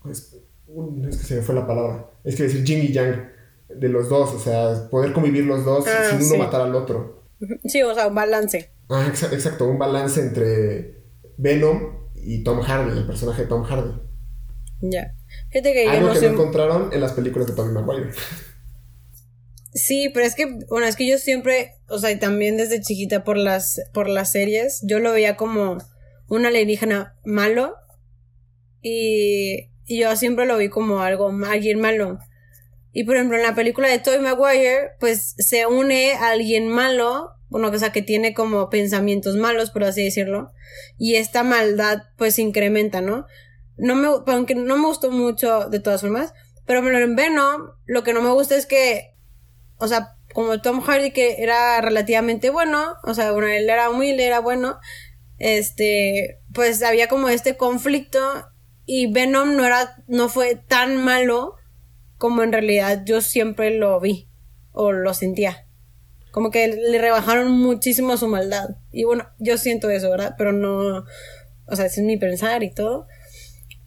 pues, un- Es que se me fue la palabra. Es que decir yin y yang de los dos. O sea, poder convivir los dos Ah, sin uno sí. matar al otro. Sí, o sea, un balance. Ah, exa- exacto, un balance entre Venom y Tom Hardy, el personaje de Tom Hardy. Ya. Fíjate que yo Algo no que soy... no encontraron en las películas de Tobey Maguire. Sí, pero es que, bueno, es que yo siempre, o sea, y también desde chiquita por las, por las series, yo lo veía como un alienígena malo y, y yo siempre lo vi como algo, alguien malo. Y por ejemplo, en la película de Tobey Maguire, pues se une a alguien malo, bueno, o sea, que tiene como pensamientos malos, por así decirlo, y esta maldad pues incrementa, ¿no? No me, aunque no me gustó mucho de todas formas, pero en Venom, lo que no me gusta es que o sea, como Tom Hardy que era relativamente bueno, o sea, bueno, él era humilde, era bueno, este, pues había como este conflicto y Venom no era, no fue tan malo como en realidad yo siempre lo vi o lo sentía. Como que le rebajaron muchísimo su maldad. Y bueno, yo siento eso, ¿verdad? Pero no, o sea, ese es mi pensar y todo.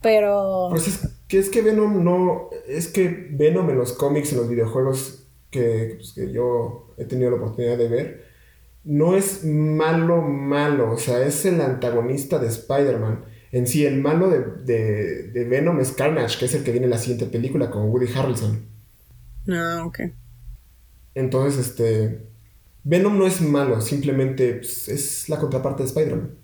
Pero... Pues es que, es que Venom no. Es que Venom en los cómics, en los videojuegos que, pues, que yo he tenido la oportunidad de ver, no es malo, malo. O sea, es el antagonista de Spider-Man. En sí, el malo de, de, de Venom es Carnage, que es el que viene en la siguiente película con Woody Harrelson. No, ok. Entonces, este. Venom no es malo, simplemente pues, es la contraparte de Spider-Man.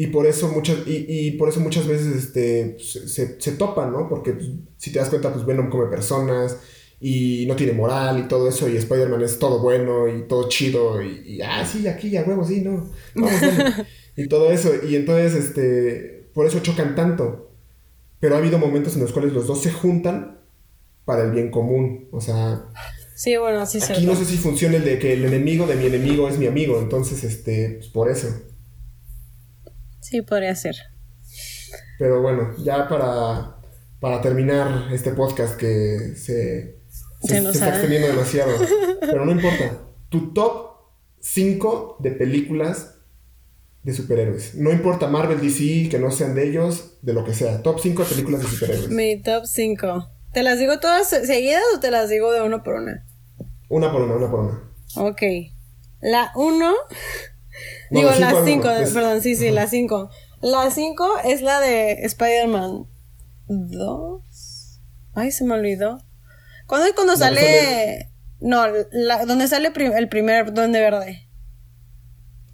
Y por eso muchas, y, y por eso muchas veces este, se, se, se topan, ¿no? Porque pues, si te das cuenta, pues Venom come personas y no tiene moral y todo eso, y Spider-Man es todo bueno y todo chido, y, y, ah, sí, aquí, a huevo, sí, no. Vamos, dale". y todo eso, y entonces, este, por eso chocan tanto. Pero ha habido momentos en los cuales los dos se juntan para el bien común, o sea, Sí, bueno, sí Aquí no sé si funciona el de que el enemigo de mi enemigo es mi amigo, entonces, este, pues por eso. Sí, podría ser. Pero bueno, ya para, para terminar este podcast que se, se, Se nos se está extendiendo demasiado, pero no importa. Tu top 5 de películas de superhéroes. No importa Marvel, DC, que no sean de ellos, de lo que sea. Top 5 películas de superhéroes. Mi top 5. ¿Te las digo todas seguidas o te las digo de una por una? Una por una, una por una. Ok. La 1. Digo, la 5, perdón, sí, sí, la 5. La 5 es la de Spider-Man 2. Ay, se me olvidó. ¿Cuándo es cuando sale... No, la, donde sale el primer Duende Verde.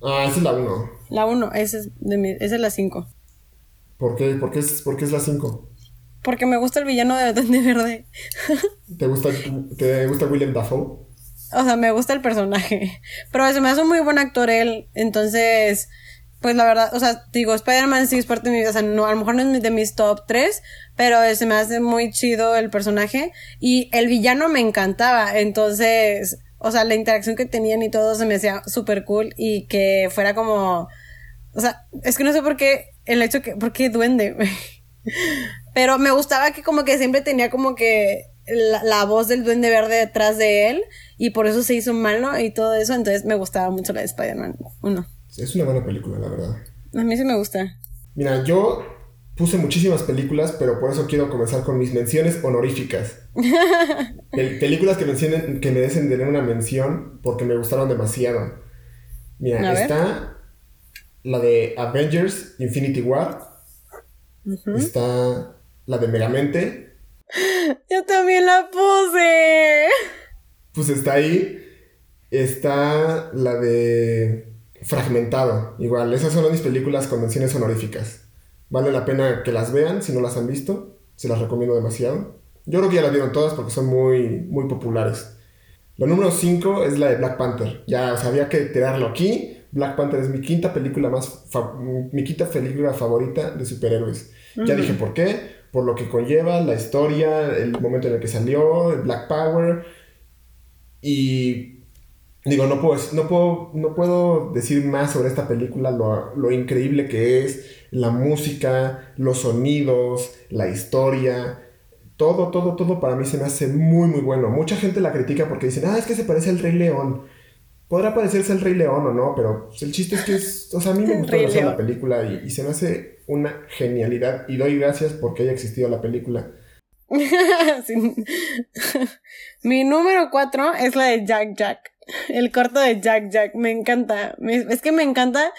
Ah, esa es la 1. La 1, esa es, de esa es la 5. ¿Por qué? ¿Por qué es, por qué es la 5? Porque me gusta el villano de Duende Verde. ¿Te gusta, ¿Te gusta William Dafoe? O sea, me gusta el personaje. Pero se me hace un muy buen actor él. Entonces, pues la verdad, o sea, digo, Spider-Man sí es parte de mi vida. O sea, no, a lo mejor no es de mis top 3, pero se me hace muy chido el personaje. Y el villano me encantaba. Entonces, o sea, la interacción que tenían y todo se me hacía súper cool. Y que fuera como. O sea, es que no sé por qué. El hecho que. ¿Por qué duende? pero me gustaba que como que siempre tenía como que la, voz del duende verde detrás de él y por eso se hizo malo y todo eso, entonces me gustaba mucho la de Spider-Man 1. Es una buena película, la verdad. A mí sí me gusta. Mira, yo puse muchísimas películas, pero por eso quiero comenzar con mis menciones honoríficas. películas que, mencionen, que merecen tener una mención porque me gustaron demasiado. Mira, está la de Avengers Infinity War. Está la de Megamente. Yo también la puse. Pues está ahí. Está la de Fragmentado. Igual, esas son mis películas con menciones honoríficas. Vale la pena que las vean si no las han visto. Se las recomiendo demasiado. Yo creo que ya las vieron todas porque son muy, muy populares. La número 5 es la de Black Panther. Ya, había que tirarlo aquí. Black Panther es mi quinta película más. mi quinta película favorita de superhéroes. Ya dije por qué por lo que conlleva, la historia, el momento en el que salió, el Black Power. Y digo, no puedo, no puedo, no puedo decir más sobre esta película, lo, increíble que es, la música, los sonidos, la historia. Todo, todo, todo para mí se me hace muy, muy bueno. Mucha gente la critica porque dicen, ah, es que se parece al Rey León podrá parecerse el Rey León o no, pero el chiste es que es, o sea, a mí me gustó la película y, se me hace una genialidad y doy gracias porque haya existido la película. Mi número cuatro es la de Jack Jack. El corto de Jack Jack. Me encanta. Es que me encanta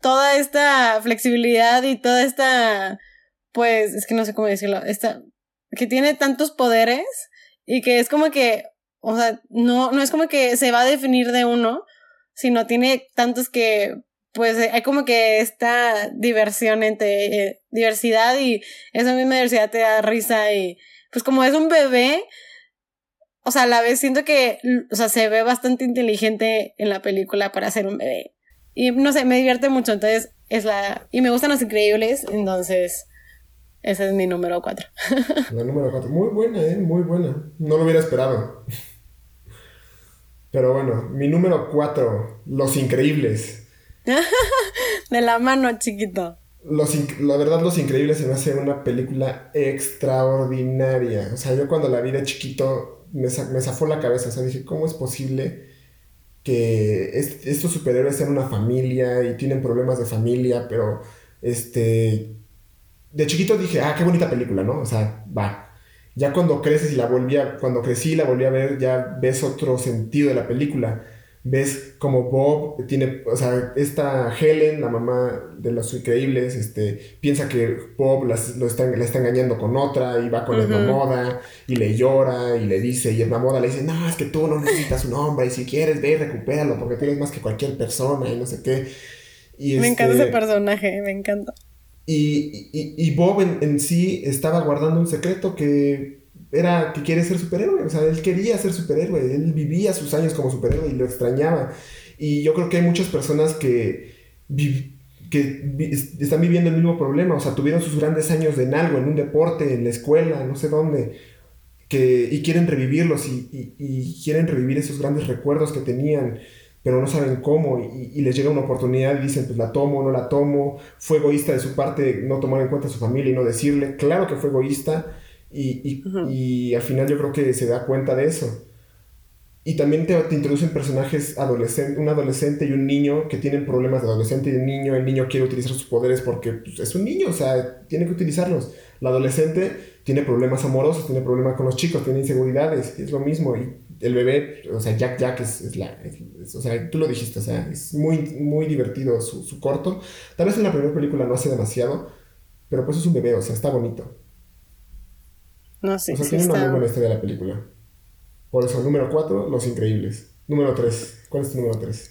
toda esta flexibilidad y toda esta. Pues, es que no sé cómo decirlo. Esta. Que tiene tantos poderes y que es como que o sea, no, no es como que se va a definir de uno, sino tiene tantos que, pues, hay como que esta diversión entre eh, diversidad y esa misma diversidad te da risa y, pues, como es un bebé, o sea, a la vez siento que, o sea, se ve bastante inteligente en la película para ser un bebé. Y no sé, me divierte mucho, entonces es la... Y me gustan los increíbles, entonces ese es mi número 4. La número 4. Muy buena, ¿eh? Muy buena. No lo hubiera esperado. Pero bueno, mi número 4. Los Increíbles. De la mano, chiquito. Los, la verdad, Los Increíbles se me hace una película extraordinaria. O sea, yo cuando la vi de chiquito me, me zafó la cabeza. O sea, dije, ¿cómo es posible que estos superhéroes sean una familia y tienen problemas de familia? Pero, este, de chiquito dije, ah, qué bonita película, ¿no? O sea, va. Ya cuando creces y la volví a, cuando crecí y la volví a ver, ya ves otro sentido de la película. Ves como Bob tiene, o sea, esta Helen, la mamá de los increíbles, este, piensa que Bob las, lo está, la está engañando con otra y va con la moda y le llora y le dice, y la moda le dice, no, es que tú no necesitas un hombre y si quieres ve y recupéralo porque tú eres más que cualquier persona y no sé qué. Y me encanta ese este personaje, me encanta. Y, Bob en, sí estaba guardando un secreto que era que quiere ser superhéroe. O sea, él quería ser superhéroe. Él vivía sus años como superhéroe y lo extrañaba. Y yo creo que hay muchas personas que, que están viviendo el mismo problema. O sea, tuvieron sus grandes años en algo, en un deporte, en la escuela, no sé dónde. Que, y quieren revivirlos y, y quieren revivir esos grandes recuerdos que tenían pero no saben cómo y, les llega una oportunidad y dicen, pues la tomo, no la tomo, fue egoísta de su parte no tomar en cuenta a su familia y no decirle, claro que fue egoísta y, y, al final yo creo que se da cuenta de eso. Y también te, te introducen personajes adolescentes, un adolescente y un niño que tienen problemas de adolescente y de niño. El niño quiere utilizar sus poderes porque pues, es un niño, o sea, tiene que utilizarlos. La adolescente tiene problemas amorosos, tiene problemas con los chicos, tiene inseguridades, es lo mismo. Y el bebé, o sea, Jack Jack es, la... o sea, tú lo dijiste, o sea, es muy, muy divertido su, su corto. Tal vez en la primera película no hace demasiado, pero pues es un bebé, o sea, está bonito. No sé. O sea, tiene una muy buena historia la película. Por eso, número 4, Los Increíbles. Número 3. ¿Cuál es tu número 3?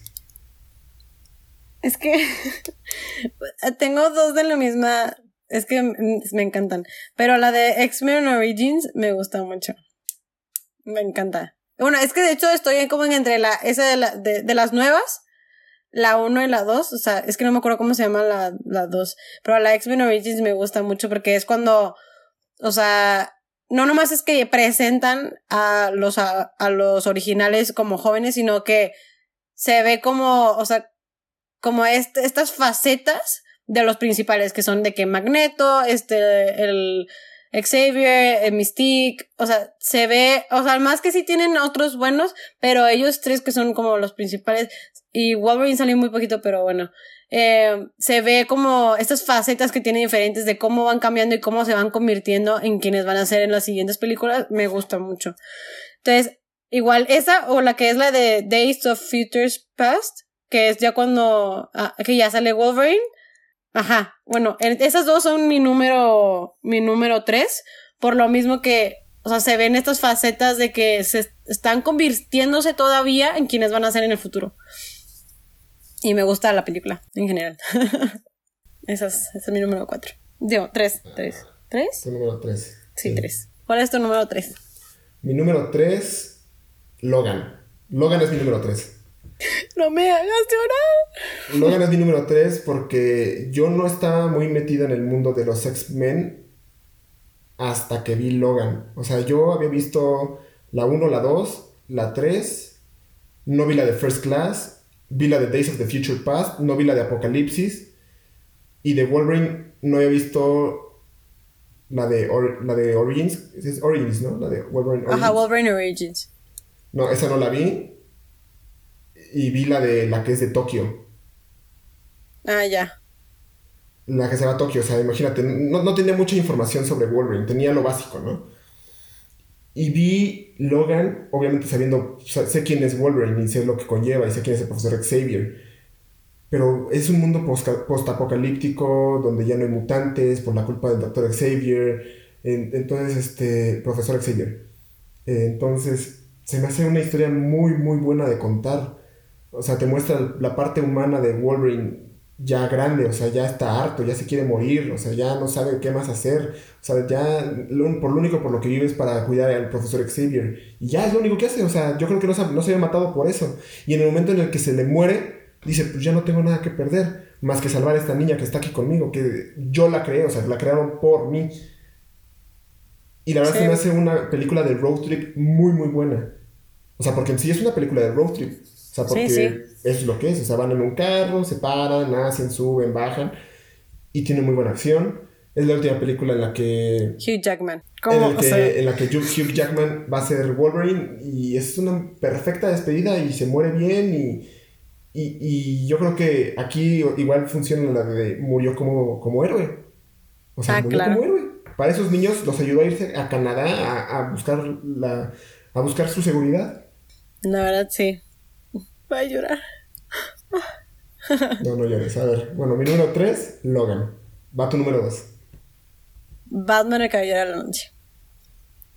Es que tengo dos de la misma. Es que me encantan. Pero la de X-Men Origins me gusta mucho. Me encanta. Bueno, es que de hecho estoy como entre la. Esa de, la, de, de las nuevas. La 1 y la 2. O sea, es que no me acuerdo cómo se llama la 2. La dos, pero la X-Men Origins me gusta mucho porque es cuando. O sea, no nomás es que presentan a los, a, los originales como jóvenes, sino que se ve como, o sea, como estas facetas de los principales, que son de que Magneto, este, el Xavier, el Mystique, o sea, se ve, o sea, más que sí tienen otros buenos, pero ellos tres que son como los principales, y Wolverine salió muy poquito, pero bueno, eh, se ve como estas facetas que tiene diferentes de cómo van cambiando y cómo se van convirtiendo en quienes van a ser en las siguientes películas, me gusta mucho. Entonces, igual esa o la que es la de Days of Futures Past, que es ya cuando, ah, que ya sale Wolverine. Ajá, bueno, esas dos son mi número, mi número tres, por lo mismo que, o sea, se ven estas facetas de que se están convirtiéndose todavía en quienes van a ser en el futuro. Y me gusta la película, en general. ese, es, mi número 4. Digo, 3. ¿3? ¿3? Tu número 3. Sí, 3. ¿Cuál es tu número 3? Mi número 3, Logan. Logan es mi número 3. No me hagas llorar. Logan es mi número 3 porque yo no estaba muy metido en el mundo de los X-Men hasta que vi Logan. O sea, yo había visto la 1, la 2, la 3, no vi la de First Class vi la de Days of the Future Past, no vi la de Apocalipsis. Y de Wolverine no he visto la de, la de Origins. Es Origins, ¿no? La de Wolverine Origins. Ajá, Wolverine Origins. No, esa no la vi. Y vi la de la que es de Tokio. Ah, ya. La que se va a Tokio, o sea, imagínate, no, no tenía mucha información sobre Wolverine, tenía lo básico, ¿no? Y vi Logan, obviamente sabiendo, sé quién es Wolverine y sé lo que conlleva y sé quién es el profesor Xavier. Pero es un mundo post-apocalíptico donde ya no hay mutantes por la culpa del doctor Xavier. entonces, este, profesor Xavier. entonces, se me hace una historia muy, muy buena de contar. O sea, te muestra la parte humana de Wolverine ya grande, o sea, ya está harto, ya se quiere morir, o sea, ya no sabe qué más hacer, o sea, ya por lo único por lo que vive es para cuidar al profesor Xavier, y ya es lo único que hace, o sea, yo creo que no se, no se había matado por eso, y en el momento en el que se le muere, dice, pues ya no tengo nada que perder, más que salvar a esta niña que está aquí conmigo, que yo la creé, o sea, la crearon por mí. Y la verdad se me hace una película de road trip muy, muy buena. O sea, porque en sí es una película de road trip. O sea, porque es lo que es. O sea, van en un carro, se paran, nacen, suben, bajan. Y tiene muy buena acción. Es la última película en la que. Hugh Jackman. En, en la que Hugh Jackman va a ser Wolverine. Y es una perfecta despedida y se muere bien. Y, y, y yo creo que aquí igual funciona la de murió como, como héroe. O sea, ah, murió como héroe. Para esos niños los ayudó a irse a Canadá a, a buscar la, a buscar su seguridad. La verdad, sí. Voy a llorar. No, no llores. A ver, bueno, mi número 3, Logan. Va tu número 2. Batman el Caballero de la Noche.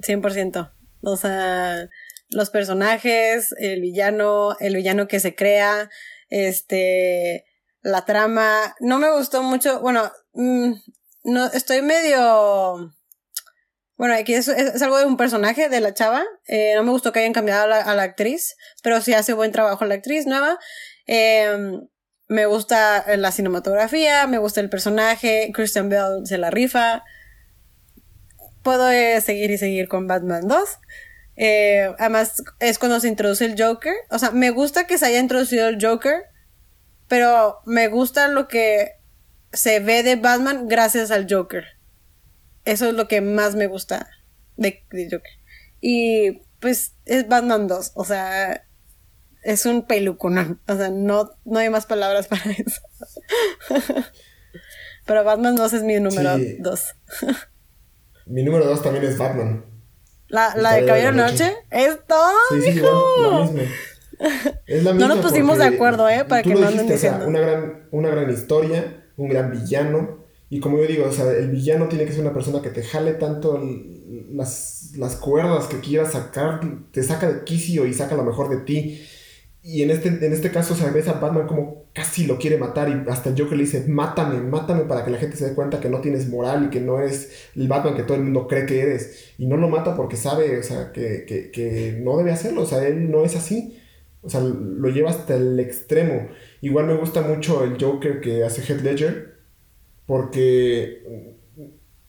100%. O sea, los personajes, el villano, el villano que se crea, este, la trama. No me gustó mucho, bueno, mm, no, estoy medio bueno, aquí es, algo de un personaje de la chava. Eh, no me gustó que hayan cambiado a la, actriz, pero sí hace buen trabajo la actriz nueva. Em, me gusta la cinematografía, me gusta el personaje. Christian Bell se la rifa. Puedo eh, seguir y seguir con Batman 2. Eh, además, es cuando se introduce el Joker. O sea, me gusta que se haya introducido el Joker, pero me gusta lo que se ve de Batman gracias al Joker. Eso es lo que más me gusta de, Joker. Y pues es Batman 2, o sea, es un peluconón, o sea, no, no hay más palabras para eso. Pero Batman 2 es mi número 2. mi número 2 también es Batman. ¿La, la de Caballero de la Noche? ¿Es todo? Sí, sí, la misma. Es la misma no nos pusimos de acuerdo, ¿eh? Para que no anden diciendo. una, gran, una gran historia, un gran villano. Y como yo digo, o sea, el villano tiene que ser una persona que te jale tanto las, las cuerdas que quieras sacar, te saca de quicio y saca lo mejor de ti. Y en este, en este caso, se ves a Batman como casi lo quiere matar y hasta el Joker le dice, mátame, mátame para que la gente se dé cuenta que no tienes moral y que no eres el Batman que todo el mundo cree que eres. Y no lo mata porque sabe, o sea, que, que, que no debe hacerlo, o sea, él no es así. O sea, lo lleva hasta el extremo. Igual me gusta mucho el Joker que hace Heath Ledger porque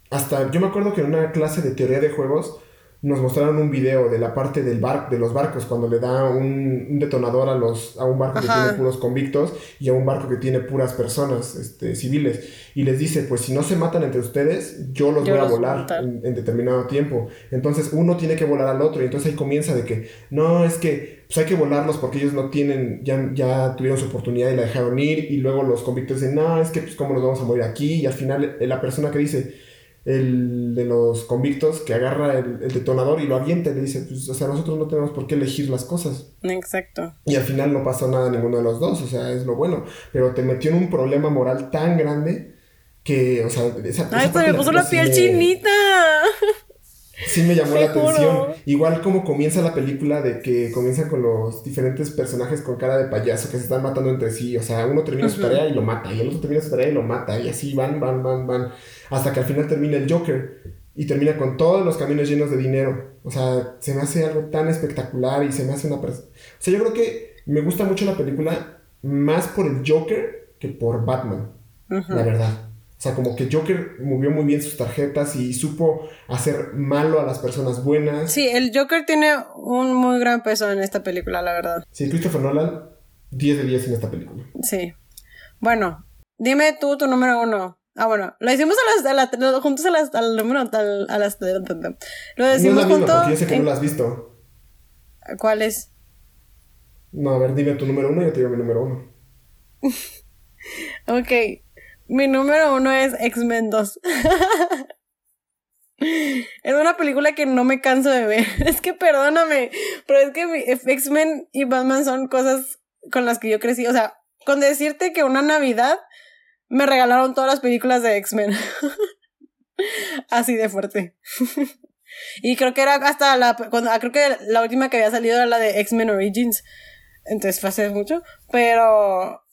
hasta yo me acuerdo que en una clase de teoría de juegos nos mostraron un video de la parte del bar, de los barcos, cuando le da un, detonador a, los, a un barco que tiene puros convictos y a un barco que tiene puras personas este, civiles. Y les dice, pues si no se matan entre ustedes, yo los voy a volar en, determinado tiempo. Entonces uno tiene que volar al otro y entonces ahí comienza de que, no, es que pues hay que volarlos porque ellos no tienen, ya, ya tuvieron su oportunidad y la dejaron ir. Y luego los convictos dicen, no, es que pues cómo nos vamos a morir aquí. Y al final la persona que dice, el de los convictos que agarra el, detonador y lo avienta y le dice, pues, o sea, nosotros no tenemos por qué elegir las cosas. Exacto. Y al final no pasó nada a ninguno de los dos, o sea, es lo bueno. Pero te metió en un problema moral tan grande que, o sea, esa, Ay, pero me puso la piel chinita. Sí me llamó la atención. Igual como comienza la película de que comienza con los diferentes personajes con cara de payaso que se están matando entre sí. O sea, uno termina su tarea y lo mata, y el otro termina su tarea y lo mata, y así van, van, van, van hasta que al final termina el Joker y termina con todos los caminos llenos de dinero. O sea, se me hace algo tan espectacular y se me hace una... O sea, yo creo que me gusta mucho la película más por el Joker que por Batman, la verdad. O sea, como que Joker movió muy bien sus tarjetas y supo hacer malo a las personas buenas. Sí, el Joker tiene un muy gran peso en esta película, la verdad. Sí, Christopher Nolan, 10 de 10 en esta película. Sí. Bueno, dime tú tu número uno. Ah, bueno, lo hicimos a las, a juntos a las, al número, a las, lo decimos no juntos. Yo sé que no lo has visto. ¿Cuál es? No, a ver, dime tu número uno y yo te digo mi número uno. ok, mi número uno es X-Men 2. es una película que no me canso de ver. Es que perdóname, pero es que X-Men y Batman son cosas con las que yo crecí. O sea, con decirte que una Navidad me regalaron todas las películas de X-Men. Así de fuerte. y creo que era hasta la. Ah, creo que la última que había salido era la de X-Men Origins. Entonces fue hace mucho. Pero.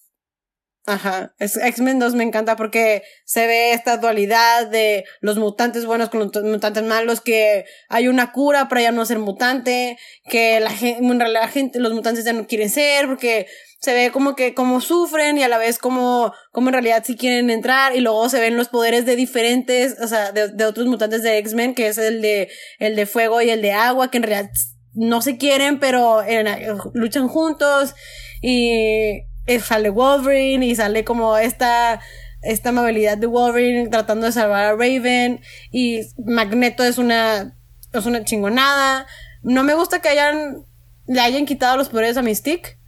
Ajá. X-Men 2 me encanta porque se ve esta dualidad de los mutantes buenos con los mutantes malos, que hay una cura para ya no ser mutante, que la gente, la gente, los mutantes ya no quieren ser, porque se ve como que como sufren y a la vez como, como en realidad sí quieren entrar y luego se ven los poderes de diferentes, o sea, de, de otros mutantes de X-Men, que es el de, el de fuego y el de agua, que en realidad no se quieren, pero luchan juntos y sale Wolverine y sale como esta, esta amabilidad de Wolverine tratando de salvar a Raven y Magneto es una, es una chingonada. No me gusta que hayan, le hayan quitado los poderes a Mystique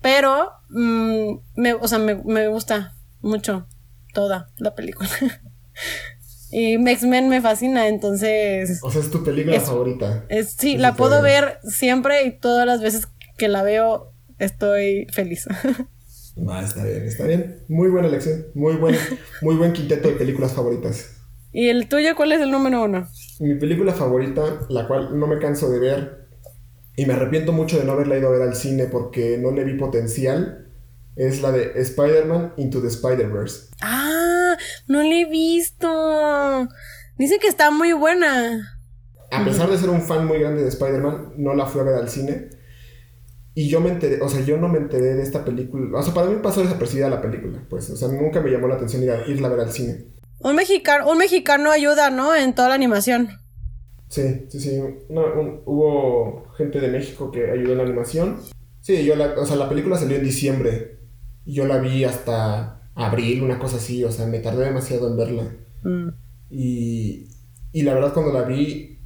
pero, mm, me, o sea, me, me gusta mucho toda la película. y X-Men me fascina, entonces... O sea, es tu película favorita. Es, sí, la puedo ver siempre y todas las veces que la veo estoy feliz. Va, está bien, está bien. Muy buena elección. Muy buen, muy buen quinteto de películas favoritas. ¿Y el tuyo cuál es el número uno? Mi película favorita, la cual no me canso de ver y me arrepiento mucho de no haberla ido a ver al cine porque no le vi potencial, es la de Spider-Man Into the Spider-Verse. Ah, no la he visto. Dice que está muy buena. A pesar de ser un fan muy grande de Spider-Man, no la fui a ver al cine. Y yo me enteré, o sea, yo no me enteré de esta película. O sea, para mí pasó desapercibida la película, pues. O sea, nunca me llamó la atención ir a, irla a ver al cine. Un mexicano, un mexicano ayuda, ¿no? En toda la animación. Sí, sí, sí. hubo gente de México que ayudó en la animación. Sí, yo la, o sea, la película salió en diciembre. Y yo la vi hasta abril, una cosa así. O sea, me tardé demasiado en verla. Mm. Y, y la verdad cuando la vi,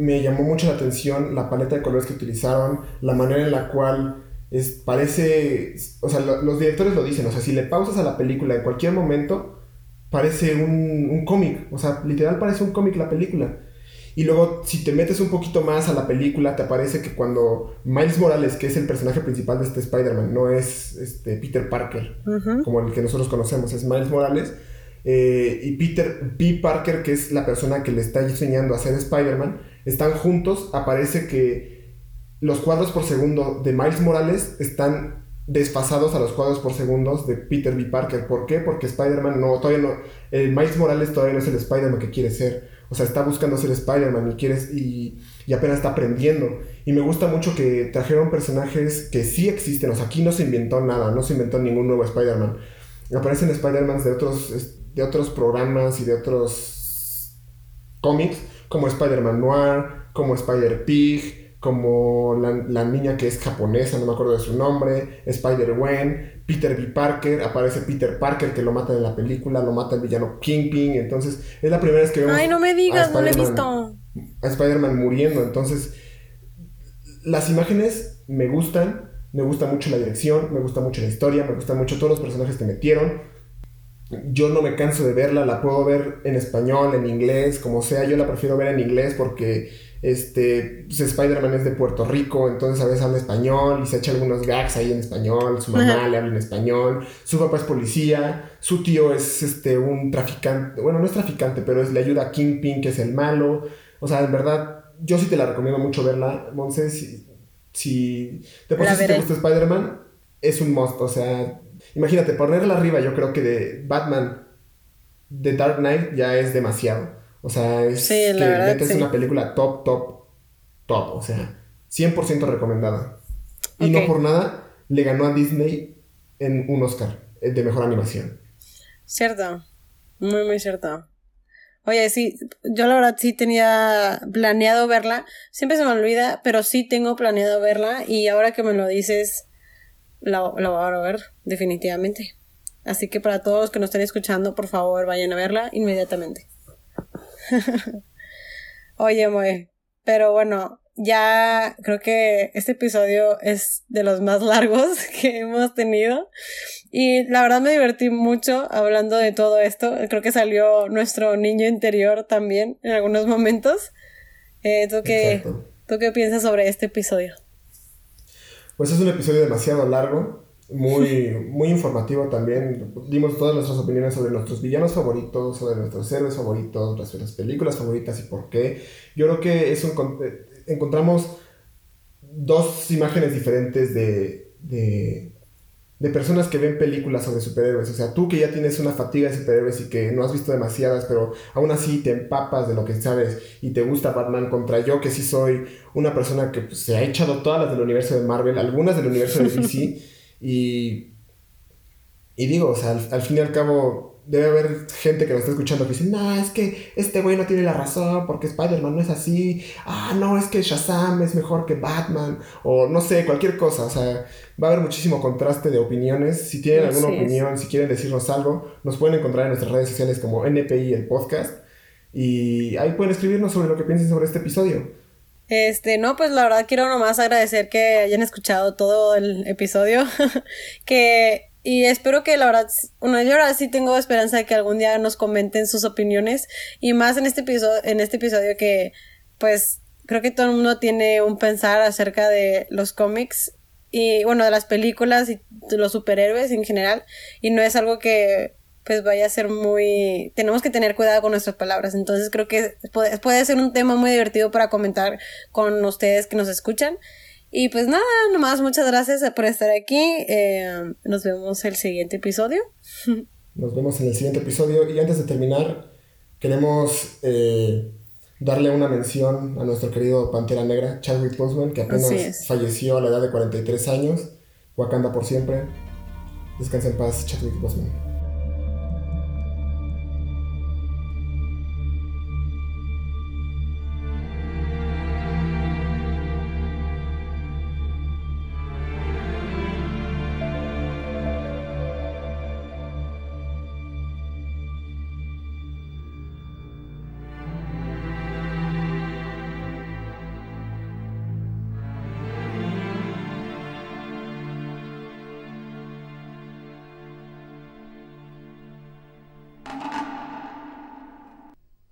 me llamó mucho la atención la paleta de colores que utilizaron, la manera en la cual es, parece, o sea, los directores lo dicen, o sea, si le pausas a la película en cualquier momento, parece un, un cómic, o sea, literal parece un cómic la película. Y luego, si te metes un poquito más a la película, te aparece que cuando Miles Morales, que es el personaje principal de este Spider-Man, no es este Peter Parker, como el que nosotros conocemos, es Miles Morales, eh, y Peter B. Parker, que es la persona que le está enseñando a ser Spider-Man, están juntos, aparece que los cuadros por segundo de Miles Morales están desfasados a los cuadros por segundos de Peter B. Parker. ¿Por qué? Porque Spider-Man no, todavía no, el Miles Morales todavía no es el Spider-Man que quiere ser. O sea, está buscando ser Spider-Man y, y, y, apenas está aprendiendo. Y me gusta mucho que trajeron personajes que sí existen. O sea, aquí no se inventó nada, no se inventó ningún nuevo Spider-Man. Aparecen Spider-Man de otros, de otros programas y de otros cómics, como Spider-Man Noir, como Spider-Pig, como la, niña que es japonesa, no me acuerdo de su nombre, Spider-Gwen, Peter B. Parker, aparece Peter Parker que lo mata en la película, lo mata el villano Kingpin, entonces es la primera vez que vemos... Ay, no me digas, no lo he visto. A Spider-Man muriendo, entonces las imágenes me gustan, me gusta mucho la dirección, me gusta mucho la historia, me gustan mucho todos los personajes que metieron. Yo no me canso de verla, la puedo ver en español, en inglés, como sea, yo la prefiero ver en inglés porque este, pues Spider-Man es de Puerto Rico, entonces a veces habla español y se echa algunos gags ahí en español, su mamá le habla en español, su papá es policía, su tío es este, un traficante, bueno, no es traficante, pero es, le ayuda a Kingpin, que es el malo, o sea, en verdad, yo sí te la recomiendo mucho verla, Monse, si, si de por sí si te gusta Spider-Man, es un must, o sea, Imagínate, ponerla arriba, yo creo que de Batman, de Dark Knight, ya es demasiado. O sea, es que metes una película top, top, top. O sea, 100% recomendada. Y no por nada le ganó a Disney en un Oscar eh, de mejor animación. Cierto. Muy, muy cierto. Oye, sí, yo la verdad sí tenía planeado verla. Siempre se me olvida, pero sí tengo planeado verla. Y ahora que me lo dices, la, voy a ver, definitivamente. Así que para todos los que nos estén escuchando, por favor, vayan a verla inmediatamente. Oye, Moe, pero bueno, ya creo que este episodio es de los más largos que hemos tenido. Y la verdad me divertí mucho hablando de todo esto. Creo que salió nuestro niño interior también en algunos momentos. Eh, ¿tú, qué, ¿Tú qué piensas sobre este episodio? Pues es un episodio demasiado largo, muy, muy informativo también. Dimos todas nuestras opiniones sobre nuestros villanos favoritos, sobre nuestros héroes favoritos, nuestras películas favoritas y por qué. Yo creo que es un, encontramos dos imágenes diferentes de, de, de personas que ven películas sobre superhéroes. O sea, tú que ya tienes una fatiga de superhéroes y que no has visto demasiadas, pero aún así te empapas de lo que sabes y te gusta Batman contra yo que sí soy una persona que pues, se ha echado todas las del universo de Marvel, algunas del universo de DC y... Y digo, o sea, al fin y al cabo debe haber gente que nos está escuchando que dice, no, es que este güey no tiene la razón porque Spider-Man no es así. Ah, no, es que Shazam es mejor que Batman. O no sé, cualquier cosa. O sea, va a haber muchísimo contraste de opiniones. Si tienen alguna opinión, si quieren decirnos algo, nos pueden encontrar en nuestras redes sociales como NPI, el podcast. Y ahí pueden escribirnos sobre lo que piensen sobre este episodio. Este, no, pues la verdad quiero nomás agradecer que hayan escuchado todo el episodio. que y espero que la verdad, bueno, yo ahora sí tengo esperanza de que algún día nos comenten sus opiniones y más en este episodio, en este episodio que pues creo que todo el mundo tiene un pensar acerca de los cómics y bueno, de las películas y de los superhéroes en general y no es algo que pues vaya a ser muy... Tenemos que tener cuidado con nuestras palabras, entonces creo que puede, puede ser un tema muy divertido para comentar con ustedes que nos escuchan. Y pues nada, nomás muchas gracias por estar aquí. Eh, nos vemos el siguiente episodio. Nos vemos en el siguiente episodio. Y antes de terminar, queremos eh, darle una mención a nuestro querido Pantera Negra, Chadwick Boseman, que apenas falleció a la edad de 43 años. Wakanda por siempre. Descansa en paz, Chadwick Boseman.